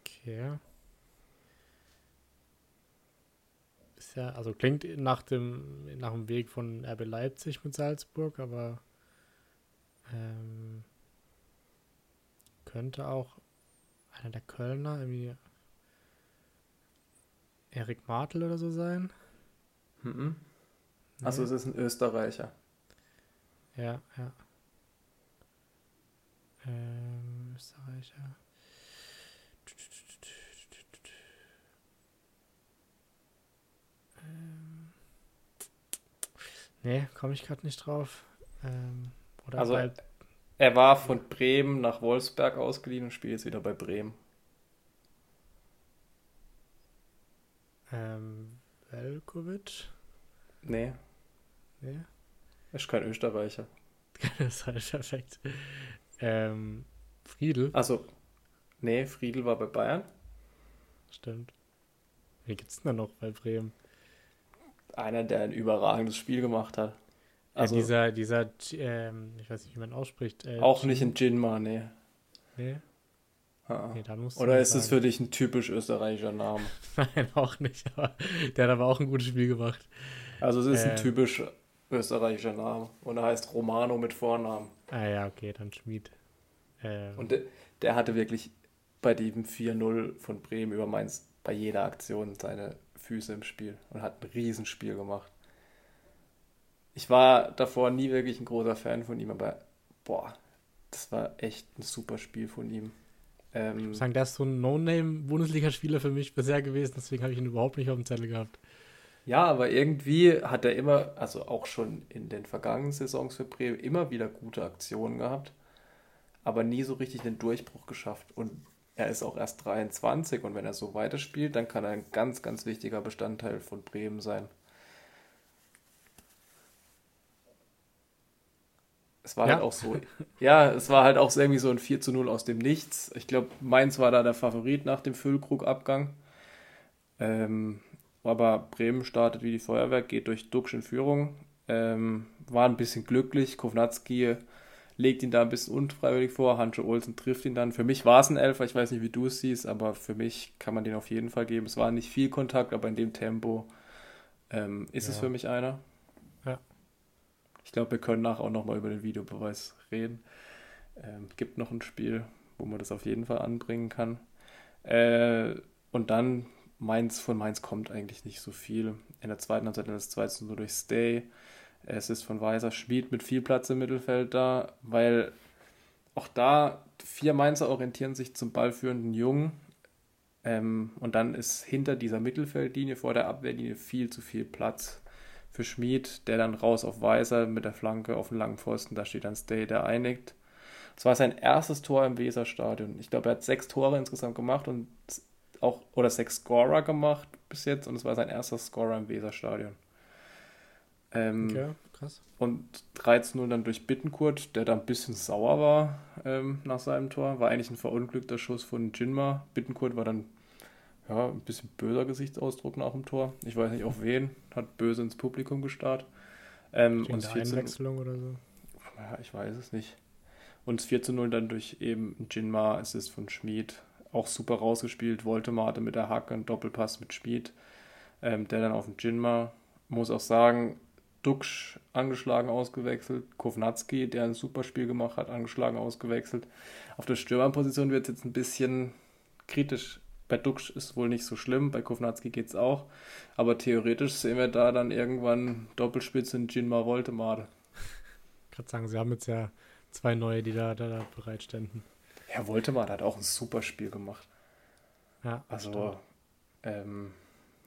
Okay. Ist ja, also klingt nach dem, nach dem Weg von RB Leipzig mit Salzburg, aber ähm, könnte auch einer der Kölner, irgendwie Erik Martel oder so sein. Mhm. Also es ist ein Österreicher. Ja, ja. Ähm, Österreicher. Ähm, nee, komme ich gerade nicht drauf. Ähm, also er war von Bremen nach Wolfsberg ausgeliehen und spielt jetzt wieder bei Bremen. Ähm, Velkovic? Nee. Nee? Er ist kein Österreicher. das ist halt perfekt. Ähm, Friedel? Also, nee, Friedel war bei Bayern. Stimmt. Wie gibt's denn da noch bei Bremen? Einer, der ein überragendes Spiel gemacht hat. Also ja, dieser, dieser, ähm, ich weiß nicht, wie man ausspricht. Äh, auch nicht ein Jinma, nee. Nee. Ah. nee Oder ist es für dich ein typisch österreichischer Name? Nein, auch nicht. Aber der hat aber auch ein gutes Spiel gemacht. Also es ist ähm, ein typisch österreichischer Name. Und er heißt Romano mit Vornamen. Ah ja, okay, dann Schmied. Ähm. Und der, der hatte wirklich bei dem 4-0 von Bremen über Mainz bei jeder Aktion seine Füße im Spiel und hat ein Riesenspiel gemacht ich war davor nie wirklich ein großer Fan von ihm, aber boah, das war echt ein super Spiel von ihm. Ähm, ich muss sagen, der ist so ein No-Name-Bundesligaspieler für mich bisher gewesen, deswegen habe ich ihn überhaupt nicht auf dem Zettel gehabt. Ja, aber irgendwie hat er immer, also auch schon in den vergangenen Saisons für Bremen, immer wieder gute Aktionen gehabt, aber nie so richtig den Durchbruch geschafft. Und er ist auch erst 23 und wenn er so weiterspielt, dann kann er ein ganz, ganz wichtiger Bestandteil von Bremen sein. Es war ja. halt auch so. Ja, es war halt auch irgendwie so ein 4 zu 0 aus dem Nichts. Ich glaube, Mainz war da der Favorit nach dem Füllkrug-Abgang. Ähm, aber Bremen startet wie die Feuerwehr, geht durch Duxch in Führung. Ähm, war ein bisschen glücklich. Kovnatski legt ihn da ein bisschen unfreiwillig vor. Hancho Olsen trifft ihn dann. Für mich war es ein Elfer. Ich weiß nicht, wie du es siehst, aber für mich kann man den auf jeden Fall geben. Es war nicht viel Kontakt, aber in dem Tempo ähm, ist ja. es für mich einer. Ich glaube, wir können nachher auch nochmal über den Videobeweis reden. Ähm, gibt noch ein Spiel, wo man das auf jeden Fall anbringen kann. Äh, und dann Mainz, von Mainz kommt eigentlich nicht so viel. In der zweiten Halbzeit das 2 nur durch Stay. Es ist von Weiser Schmied mit viel Platz im Mittelfeld da, weil auch da vier Mainzer orientieren sich zum ballführenden Jungen. Ähm, und dann ist hinter dieser Mittelfeldlinie vor der Abwehrlinie viel zu viel Platz für Schmid, der dann raus auf Weiser mit der Flanke auf den langen Pfosten, da steht dann Stay, der einigt. Es war sein erstes Tor im Weserstadion. Ich glaube, er hat sechs Tore insgesamt gemacht und auch, oder sechs Scorer gemacht bis jetzt und es war sein erster Scorer im Weserstadion. Ähm, okay, krass. Und 13-0 dann durch Bittenkurt, der da ein bisschen sauer war ähm, nach seinem Tor. War eigentlich ein verunglückter Schuss von Jinma. Bittenkurt war dann ja, ein bisschen böser Gesichtsausdruck nach dem Tor. Ich weiß nicht auf wen, hat böse ins Publikum gestarrt. Ähm, und 14, Einwechslung oder so? Ja, ich weiß es nicht. Und 4 zu 0 dann durch eben Jinma, Assist von Schmid. Auch super rausgespielt. Voltemate mit der Hacke, ein Doppelpass mit Schmid. Ähm, der dann auf den Jinma. Muss auch sagen, Duxch angeschlagen ausgewechselt. Kovnatski, der ein super Spiel gemacht hat, angeschlagen ausgewechselt. Auf der Stürmerposition wird es jetzt ein bisschen kritisch bei Duxch ist wohl nicht so schlimm, bei Kovnatski geht es auch. Aber theoretisch sehen wir da dann irgendwann Doppelspitze in Jinma Voltemade. Ich kann sagen, sie haben jetzt ja zwei neue, die da, da, da bereitständen. Ja, Voltemade hat auch ein super Spiel gemacht. Ja, also ähm,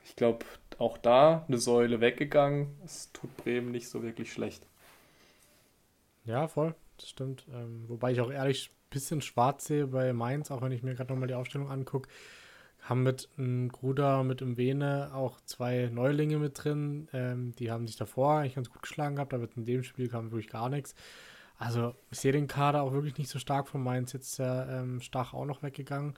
ich glaube, auch da eine Säule weggegangen. Es tut Bremen nicht so wirklich schlecht. Ja, voll, das stimmt. Ähm, wobei ich auch ehrlich ein bisschen schwarz sehe bei Mainz, auch wenn ich mir gerade nochmal die Aufstellung angucke haben mit einem Gruder, mit dem Vene auch zwei Neulinge mit drin. Ähm, die haben sich davor eigentlich ganz gut geschlagen gehabt, aber in dem Spiel kam wirklich gar nichts. Also, ich sehe den Kader auch wirklich nicht so stark von Mainz. Jetzt ist der ähm, Stach auch noch weggegangen.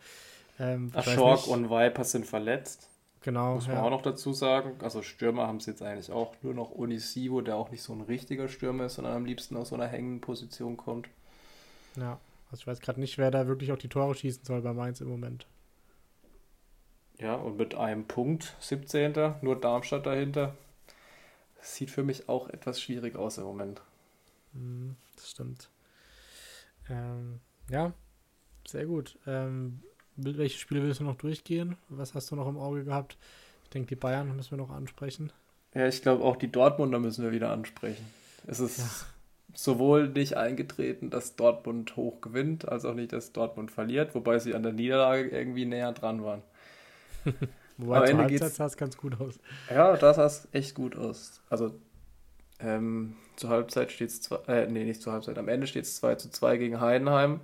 Ähm, Schork und Vipers sind verletzt. Genau. Muss man ja. auch noch dazu sagen. Also Stürmer haben es jetzt eigentlich auch nur noch Unisivo, der auch nicht so ein richtiger Stürmer ist, sondern am liebsten aus so einer hängenden Position kommt. Ja, also ich weiß gerade nicht, wer da wirklich auch die Tore schießen soll bei Mainz im Moment. Ja, und mit einem Punkt, 17. Nur Darmstadt dahinter. sieht für mich auch etwas schwierig aus im Moment. Mhm, das stimmt. Ähm, ja, sehr gut. Ähm, welche Spiele willst du noch durchgehen? Was hast du noch im Auge gehabt? Ich denke, die Bayern müssen wir noch ansprechen. Ja, ich glaube auch die Dortmunder müssen wir wieder ansprechen. Es ist ja. sowohl nicht eingetreten, dass Dortmund hoch gewinnt, als auch nicht, dass Dortmund verliert, wobei sie an der Niederlage irgendwie näher dran waren. Wobei Aber zur Halbzeit sah es ganz gut aus. Ja, da sah es echt gut aus. Also ähm, zur Halbzeit steht es, äh, nee, nicht zur Halbzeit, am Ende steht es 2 zu 2 gegen Heidenheim.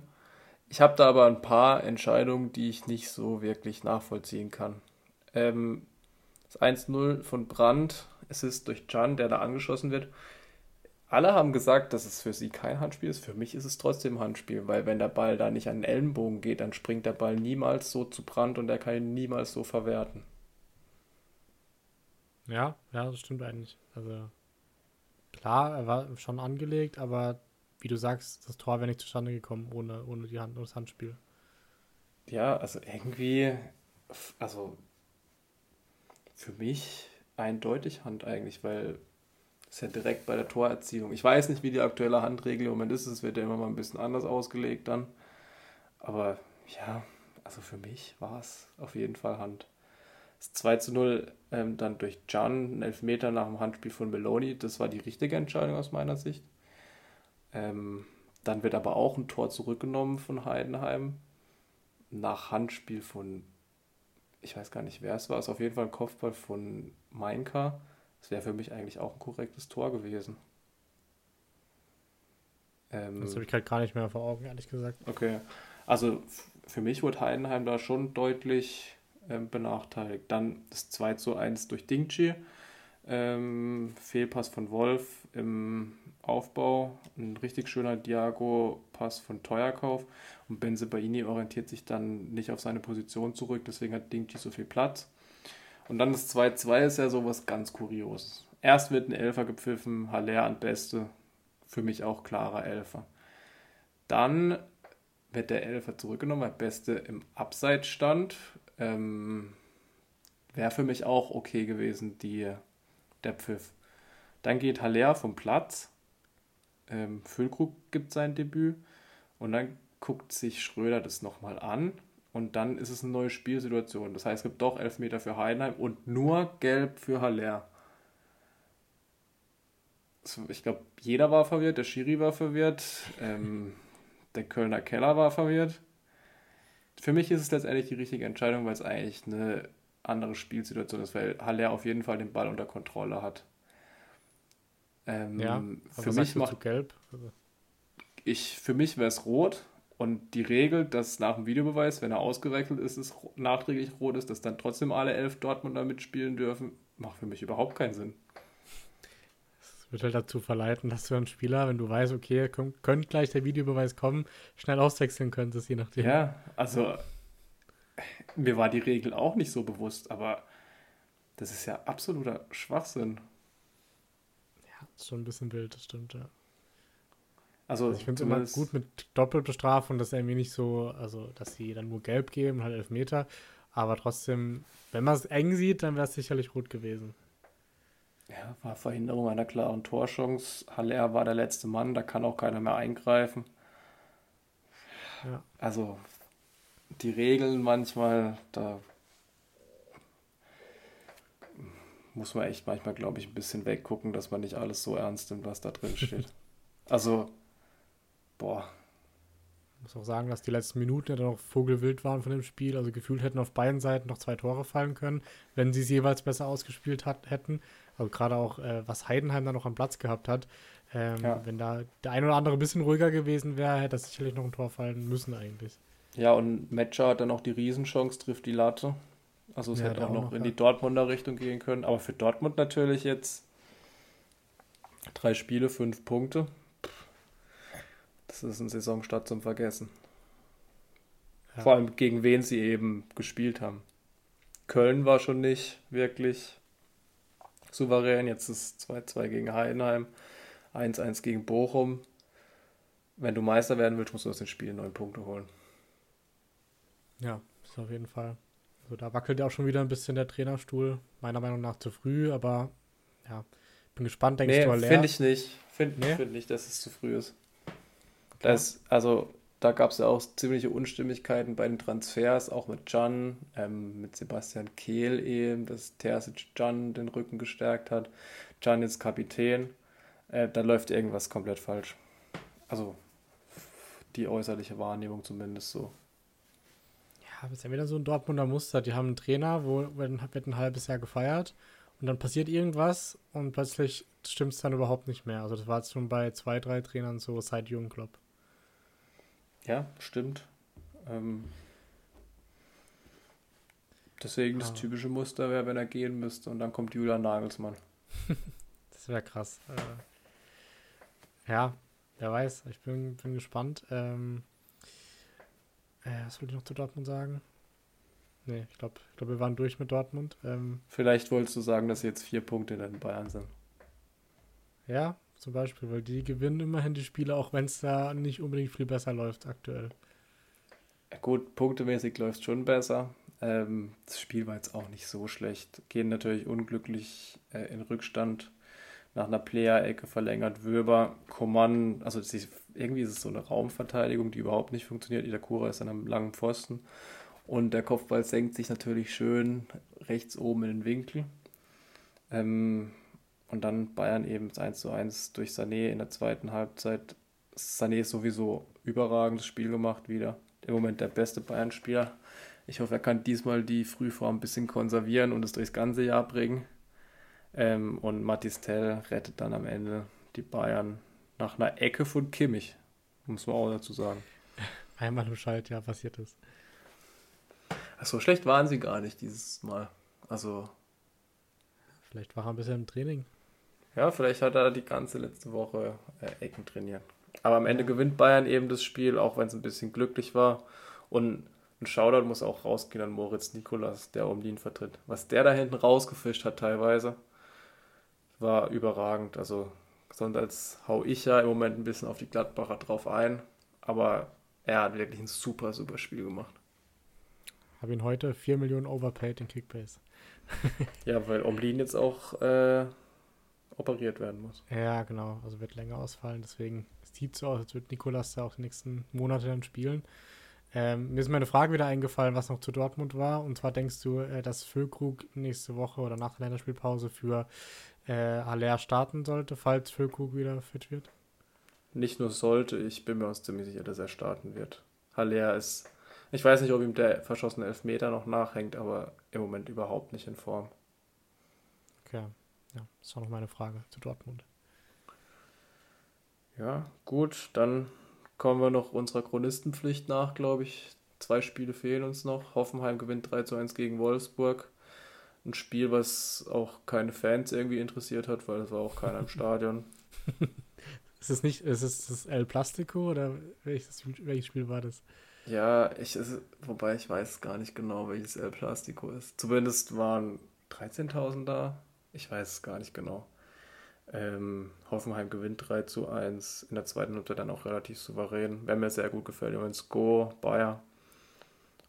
Ich habe da aber ein paar Entscheidungen, die ich nicht so wirklich nachvollziehen kann. Ähm, das 1-0 von Brandt, es ist durch Can, der da angeschossen wird. Alle haben gesagt, dass es für sie kein Handspiel ist. Für mich ist es trotzdem Handspiel, weil wenn der Ball da nicht an den Ellenbogen geht, dann springt der Ball niemals so zu Brandt und er kann ihn niemals so verwerten. Ja, ja, das stimmt eigentlich. Also klar, er war schon angelegt, aber wie du sagst, das Tor wäre nicht zustande gekommen ohne, ohne die Hand, das Handspiel. Ja, also irgendwie, also für mich eindeutig Hand eigentlich, weil es ja direkt bei der Torerziehung. Ich weiß nicht, wie die aktuelle Handregel im Moment ist, es wird ja immer mal ein bisschen anders ausgelegt dann. Aber ja, also für mich war es auf jeden Fall Hand. Das 2 zu 0 ähm, dann durch Can, ein Elfmeter nach dem Handspiel von Meloni, das war die richtige Entscheidung aus meiner Sicht. Ähm, dann wird aber auch ein Tor zurückgenommen von Heidenheim. Nach Handspiel von, ich weiß gar nicht, wer es war, es ist auf jeden Fall ein Kopfball von Mainka. Das wäre für mich eigentlich auch ein korrektes Tor gewesen. Ähm, das habe ich halt gar nicht mehr vor Augen, ehrlich gesagt. Okay. Also für mich wurde Heidenheim da schon deutlich ähm, benachteiligt. Dann das 2 zu 1 durch Dingchi. Ähm, Fehlpass von Wolf im Aufbau, ein richtig schöner Diago-Pass von Teuerkauf und Benzebaini orientiert sich dann nicht auf seine Position zurück, deswegen hat Dingchi so viel Platz. Und dann das 2-2 ist ja sowas ganz Kurioses. Erst wird ein Elfer gepfiffen, Haller an Beste, für mich auch klarer Elfer. Dann wird der Elfer zurückgenommen, weil Beste im Abseits stand. Ähm, Wäre für mich auch okay gewesen, die, der Pfiff. Dann geht Haller vom Platz ähm, Füllkrug gibt sein Debüt und dann guckt sich Schröder das nochmal an und dann ist es eine neue Spielsituation. Das heißt, es gibt doch Elfmeter für Heidenheim und nur Gelb für Haller. Ich glaube, jeder war verwirrt, der Schiri war verwirrt, ähm, der Kölner Keller war verwirrt. Für mich ist es letztendlich die richtige Entscheidung, weil es eigentlich eine andere Spielsituation ist, weil Haller auf jeden Fall den Ball unter Kontrolle hat. Ähm, ja, für mich macht gelb. Ich, für mich wäre es rot und die Regel, dass nach dem Videobeweis, wenn er ausgewechselt ist, es nachträglich rot ist, dass dann trotzdem alle elf Dortmunder mitspielen dürfen, macht für mich überhaupt keinen Sinn. Es wird halt dazu verleiten, dass du einen Spieler, wenn du weißt, okay, könnte gleich der Videobeweis kommen, schnell auswechseln könntest, je nachdem. Ja, also mir war die Regel auch nicht so bewusst, aber das ist ja absoluter Schwachsinn ist schon ein bisschen wild, das stimmt, ja. Also, also ich finde es immer gut mit Doppelbestrafung, dass er irgendwie nicht so, also dass sie dann nur gelb geben, halt elf Meter. Aber trotzdem, wenn man es eng sieht, dann wäre es sicherlich rot gewesen. Ja, war Verhinderung einer klaren Torchance. Haller war der letzte Mann, da kann auch keiner mehr eingreifen. Ja. Also die Regeln manchmal, da muss man echt manchmal, glaube ich, ein bisschen weggucken, dass man nicht alles so ernst nimmt, was da drin steht. also, boah. Ich muss auch sagen, dass die letzten Minuten ja dann noch vogelwild waren von dem Spiel. Also gefühlt hätten auf beiden Seiten noch zwei Tore fallen können, wenn sie es jeweils besser ausgespielt hat, hätten. Also gerade auch, äh, was Heidenheim da noch am Platz gehabt hat. Ähm, ja. Wenn da der ein oder andere ein bisschen ruhiger gewesen wäre, hätte das sicherlich noch ein Tor fallen müssen eigentlich. Ja, und Matcher hat dann auch die Riesenchance, trifft die Latte. Also es ja, hätte auch noch, noch in die Dortmunder Richtung gehen können. Aber für Dortmund natürlich jetzt drei Spiele, fünf Punkte. Das ist ein Saisonstart zum Vergessen. Ja. Vor allem gegen wen sie eben gespielt haben. Köln war schon nicht wirklich souverän. Jetzt ist 2-2 gegen Heidenheim, 1-1 gegen Bochum. Wenn du Meister werden willst, musst du aus den Spielen neun Punkte holen. Ja, ist auf jeden Fall. Also da wackelt ja auch schon wieder ein bisschen der Trainerstuhl. Meiner Meinung nach zu früh, aber ja, bin gespannt, denkst nee, du, Finde ich nicht. Finde nee? find nicht, dass es zu früh ist. Das, also, da gab es ja auch ziemliche Unstimmigkeiten bei den Transfers, auch mit Can, ähm, mit Sebastian Kehl eben, dass Terzic Can den Rücken gestärkt hat. Can ist Kapitän. Äh, da läuft irgendwas komplett falsch. Also, die äußerliche Wahrnehmung zumindest so. Ja, das ist ja wieder so ein Dortmunder Muster. Die haben einen Trainer, wo wird ein halbes Jahr gefeiert und dann passiert irgendwas und plötzlich stimmt es dann überhaupt nicht mehr. Also das war jetzt schon bei zwei, drei Trainern so seit Jürgen Klopp. Ja, stimmt. Ähm, deswegen ah. das typische Muster wäre, wenn er gehen müsste und dann kommt Julian Nagelsmann. das wäre krass. Äh, ja, wer weiß. Ich bin, bin gespannt. Ähm, äh, was wollte ich noch zu Dortmund sagen? Nee, ich glaube, ich glaub, wir waren durch mit Dortmund. Ähm, Vielleicht wolltest du sagen, dass jetzt vier Punkte in Bayern sind. Ja, zum Beispiel, weil die gewinnen immerhin die Spiele, auch wenn es da nicht unbedingt viel besser läuft aktuell. Gut, punktemäßig läuft es schon besser. Ähm, das Spiel war jetzt auch nicht so schlecht. Gehen natürlich unglücklich äh, in Rückstand nach einer Player-Ecke verlängert. Wöber, Koman, also ist, irgendwie ist es so eine Raumverteidigung, die überhaupt nicht funktioniert. Itakura ist an einem langen Pfosten. Und der Kopfball senkt sich natürlich schön rechts oben in den Winkel. Ähm, und dann Bayern eben 1 zu 1 durch Sané in der zweiten Halbzeit. Sané sowieso überragendes Spiel gemacht wieder. Im Moment der beste Bayern-Spieler. Ich hoffe, er kann diesmal die Frühform ein bisschen konservieren und es durchs ganze Jahr bringen. Ähm, und Matis Tell rettet dann am Ende die Bayern nach einer Ecke von Kimmich, muss man auch dazu sagen. Einmal im Schaltjahr passiert ist. So schlecht waren sie gar nicht dieses Mal. Also. Vielleicht war er ein bisschen im Training. Ja, vielleicht hat er die ganze letzte Woche äh, Ecken trainiert. Aber am Ende gewinnt Bayern eben das Spiel, auch wenn es ein bisschen glücklich war. Und ein Shoutout muss auch rausgehen an Moritz Nikolas, der Omlin vertritt. Was der da hinten rausgefischt hat teilweise, war überragend. Also sonst als hau ich ja im Moment ein bisschen auf die Gladbacher drauf ein. Aber er hat wirklich ein super, super Spiel gemacht. Habe ihn heute 4 Millionen overpaid in Kickbase. ja, weil Omlin jetzt auch äh, operiert werden muss. Ja, genau. Also wird länger ausfallen. Deswegen sieht es so aus, als würde Nikolas da auch die nächsten Monate dann spielen. Ähm, mir ist meine Frage wieder eingefallen, was noch zu Dortmund war. Und zwar denkst du, äh, dass Füllkrug nächste Woche oder nach der Länderspielpause für äh, Haller starten sollte, falls Füllkrug wieder fit wird? Nicht nur sollte, ich bin mir auch ziemlich sicher, dass er starten wird. Haller ist, ich weiß nicht, ob ihm der verschossene Elfmeter noch nachhängt, aber im Moment überhaupt nicht in Form. Okay. Ja, das war noch meine Frage zu Dortmund. Ja, gut, dann kommen wir noch unserer Chronistenpflicht nach, glaube ich. Zwei Spiele fehlen uns noch. Hoffenheim gewinnt 3 zu 1 gegen Wolfsburg. Ein Spiel, was auch keine Fans irgendwie interessiert hat, weil es war auch keiner im Stadion. ist es nicht, ist es das El Plastico oder welches, welches Spiel war das? Ja, ich, ist, wobei ich weiß gar nicht genau, welches El Plastico ist. Zumindest waren 13.000 da. Ich weiß es gar nicht genau. Ähm, Hoffenheim gewinnt 3 zu 1. In der zweiten Minute dann auch relativ souverän. Wer mir sehr gut gefällt, übrigens Go, Bayer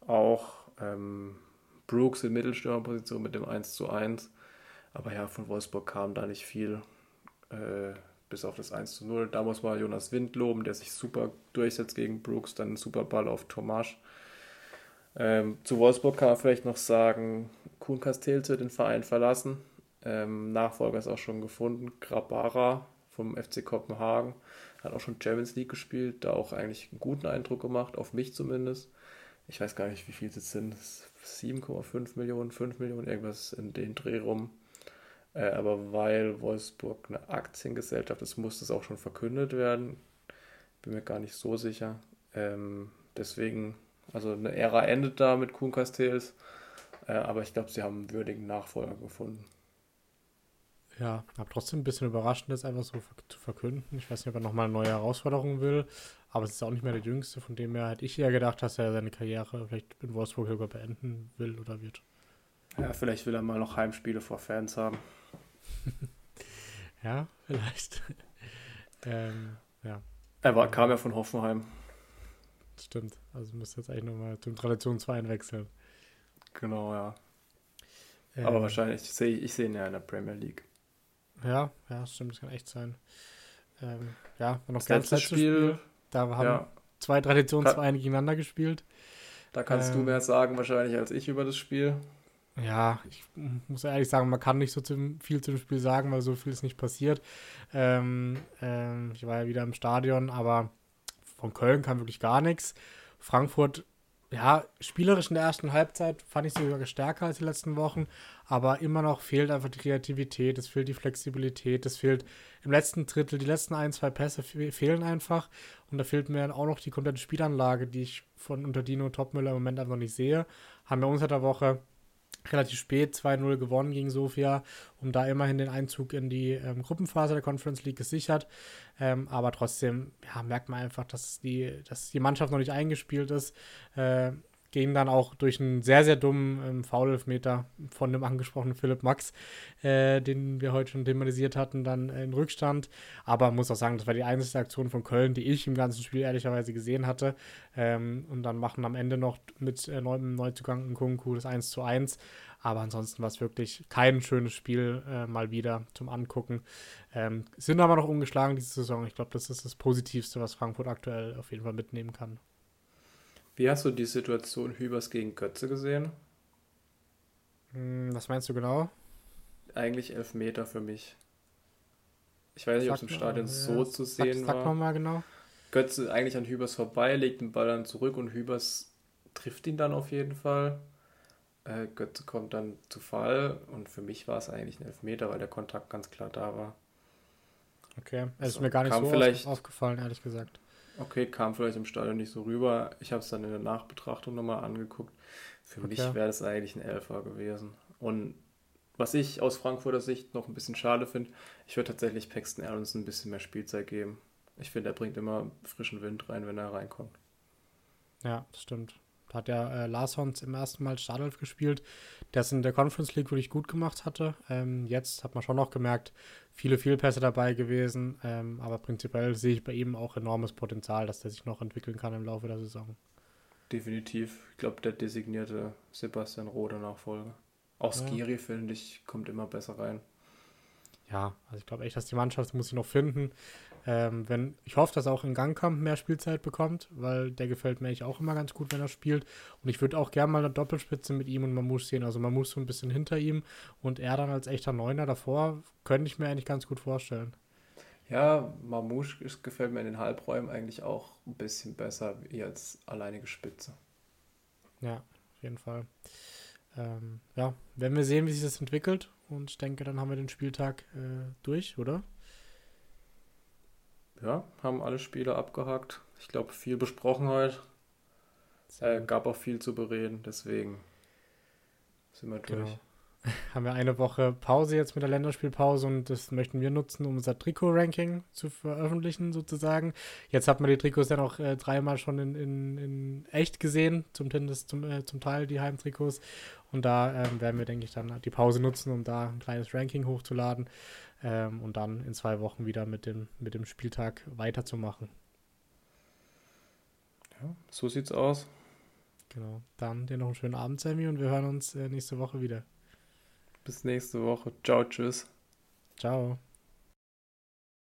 auch. Ähm, Brooks in Mittelstürmerposition mit dem 1 zu 1. Aber ja, von Wolfsburg kam da nicht viel. Äh, bis auf das 1 zu 0. Da muss man Jonas Wind loben, der sich super durchsetzt gegen Brooks. Dann ein super Ball auf Tomasch. Ähm, zu Wolfsburg kann man vielleicht noch sagen, Kuhn wird den Verein verlassen. Ähm, Nachfolger ist auch schon gefunden. Grabara vom FC Kopenhagen hat auch schon Champions League gespielt, da auch eigentlich einen guten Eindruck gemacht, auf mich zumindest. Ich weiß gar nicht, wie viel es sind. 7,5 Millionen, 5 Millionen, irgendwas in den Dreh rum. Äh, aber weil Wolfsburg eine Aktiengesellschaft ist, muss das auch schon verkündet werden. Bin mir gar nicht so sicher. Ähm, deswegen, also eine Ära endet da mit Kuhn Castells. Äh, aber ich glaube, sie haben einen würdigen Nachfolger gefunden. Ja, aber trotzdem ein bisschen überraschend, das einfach so zu verkünden. Ich weiß nicht, ob er nochmal eine neue Herausforderung will. aber es ist auch nicht mehr der Jüngste, von dem her hätte ich eher gedacht, dass er seine Karriere vielleicht in Wolfsburg sogar beenden will oder wird. Ja, vielleicht will er mal noch Heimspiele vor Fans haben. ja, vielleicht. ähm, ja. Er war, kam ja von Hoffenheim. Stimmt. Also müsste jetzt eigentlich nochmal zum Traditionsverein wechseln. Genau, ja. Ähm, Aber wahrscheinlich sehe ich sehe ihn ja in der Premier League. Ja, ja, stimmt, das kann echt sein. Ähm, ja, noch das ganz letztes Spiel, Spiel, Da haben ja. zwei Traditionsvereine gegeneinander gespielt. Da kannst ähm, du mehr sagen wahrscheinlich als ich über das Spiel. Ja, ich muss ehrlich sagen, man kann nicht so zum, viel zu dem Spiel sagen, weil so viel ist nicht passiert. Ähm, ähm, ich war ja wieder im Stadion, aber von Köln kam wirklich gar nichts. Frankfurt, ja, spielerisch in der ersten Halbzeit fand ich sie sogar stärker als die letzten Wochen, aber immer noch fehlt einfach die Kreativität, es fehlt die Flexibilität, es fehlt im letzten Drittel, die letzten ein, zwei Pässe fehlen einfach und da fehlt mir dann auch noch die komplette Spielanlage, die ich von unter Dino Topmüller im Moment einfach nicht sehe. Haben wir unter der Woche relativ spät 2-0 gewonnen gegen Sofia, um da immerhin den Einzug in die ähm, Gruppenphase der Conference League gesichert. Ähm, aber trotzdem ja, merkt man einfach, dass die, dass die Mannschaft noch nicht eingespielt ist. Äh, gehen dann auch durch einen sehr, sehr dummen ähm, Foul-Elfmeter von dem angesprochenen Philipp Max, äh, den wir heute schon thematisiert hatten, dann in Rückstand. Aber muss auch sagen, das war die einzige Aktion von Köln, die ich im ganzen Spiel ehrlicherweise gesehen hatte. Ähm, und dann machen am Ende noch mit äh, neuem Neuzugang Kunku das 1 zu 1. Aber ansonsten war es wirklich kein schönes Spiel äh, mal wieder zum Angucken. Ähm, sind aber noch ungeschlagen diese Saison. Ich glaube, das ist das Positivste, was Frankfurt aktuell auf jeden Fall mitnehmen kann. Wie hast du die Situation Hübers gegen Götze gesehen? Hm, was meinst du genau? Eigentlich elf Meter für mich. Ich weiß nicht, ob es im Stadion mal, so ja. zu sehen sag, sag war. Sag mal genau. Götze eigentlich an Hübers vorbei, legt den Ball dann zurück und Hübers trifft ihn dann auf jeden Fall. Äh, Götze kommt dann zu Fall und für mich war es eigentlich ein Elfmeter, weil der Kontakt ganz klar da war. Okay, es also, ist mir gar nicht so vielleicht, aufgefallen, ehrlich gesagt. Okay, kam vielleicht im Stadion nicht so rüber. Ich habe es dann in der Nachbetrachtung nochmal angeguckt. Für okay. mich wäre das eigentlich ein Elfer gewesen. Und was ich aus Frankfurter Sicht noch ein bisschen schade finde, ich würde tatsächlich Paxton Aronson ein bisschen mehr Spielzeit geben. Ich finde, er bringt immer frischen Wind rein, wenn er reinkommt. Ja, stimmt. Hat ja äh, Larsson im ersten Mal Startelf gespielt, der es in der Conference League wirklich gut gemacht hatte. Ähm, jetzt hat man schon noch gemerkt, viele Fehlpässe dabei gewesen, ähm, aber prinzipiell sehe ich bei ihm auch enormes Potenzial, dass der sich noch entwickeln kann im Laufe der Saison. Definitiv. Ich glaube, der designierte Sebastian Rode Nachfolger. Auch Skiri, ja. finde ich, kommt immer besser rein. Ja, also ich glaube echt, dass die Mannschaft muss sich noch finden. Ähm, wenn, ich hoffe, dass auch in Gangkamp mehr Spielzeit bekommt, weil der gefällt mir eigentlich auch immer ganz gut, wenn er spielt. Und ich würde auch gerne mal eine Doppelspitze mit ihm und Mamouche sehen. Also Mamouche so ein bisschen hinter ihm und er dann als echter Neuner davor, könnte ich mir eigentlich ganz gut vorstellen. Ja, Mamouche gefällt mir in den Halbräumen eigentlich auch ein bisschen besser wie als alleinige Spitze. Ja, auf jeden Fall. Ähm, ja, werden wir sehen, wie sich das entwickelt. Und ich denke, dann haben wir den Spieltag äh, durch, oder? Ja, haben alle Spiele abgehakt. Ich glaube, viel besprochen heute. Äh, gab auch viel zu bereden, deswegen sind wir durch. Genau. Haben wir eine Woche Pause jetzt mit der Länderspielpause und das möchten wir nutzen, um unser Trikot-Ranking zu veröffentlichen, sozusagen. Jetzt hat man die Trikots ja noch äh, dreimal schon in, in, in echt gesehen, zum, zum, äh, zum Teil die Heimtrikots. Und da ähm, werden wir, denke ich, dann die Pause nutzen, um da ein kleines Ranking hochzuladen ähm, und dann in zwei Wochen wieder mit dem, mit dem Spieltag weiterzumachen. Ja, so sieht's aus. Genau. Dann dir noch einen schönen Abend, Sammy, und wir hören uns äh, nächste Woche wieder. Bis nächste Woche. Ciao, tschüss. Ciao.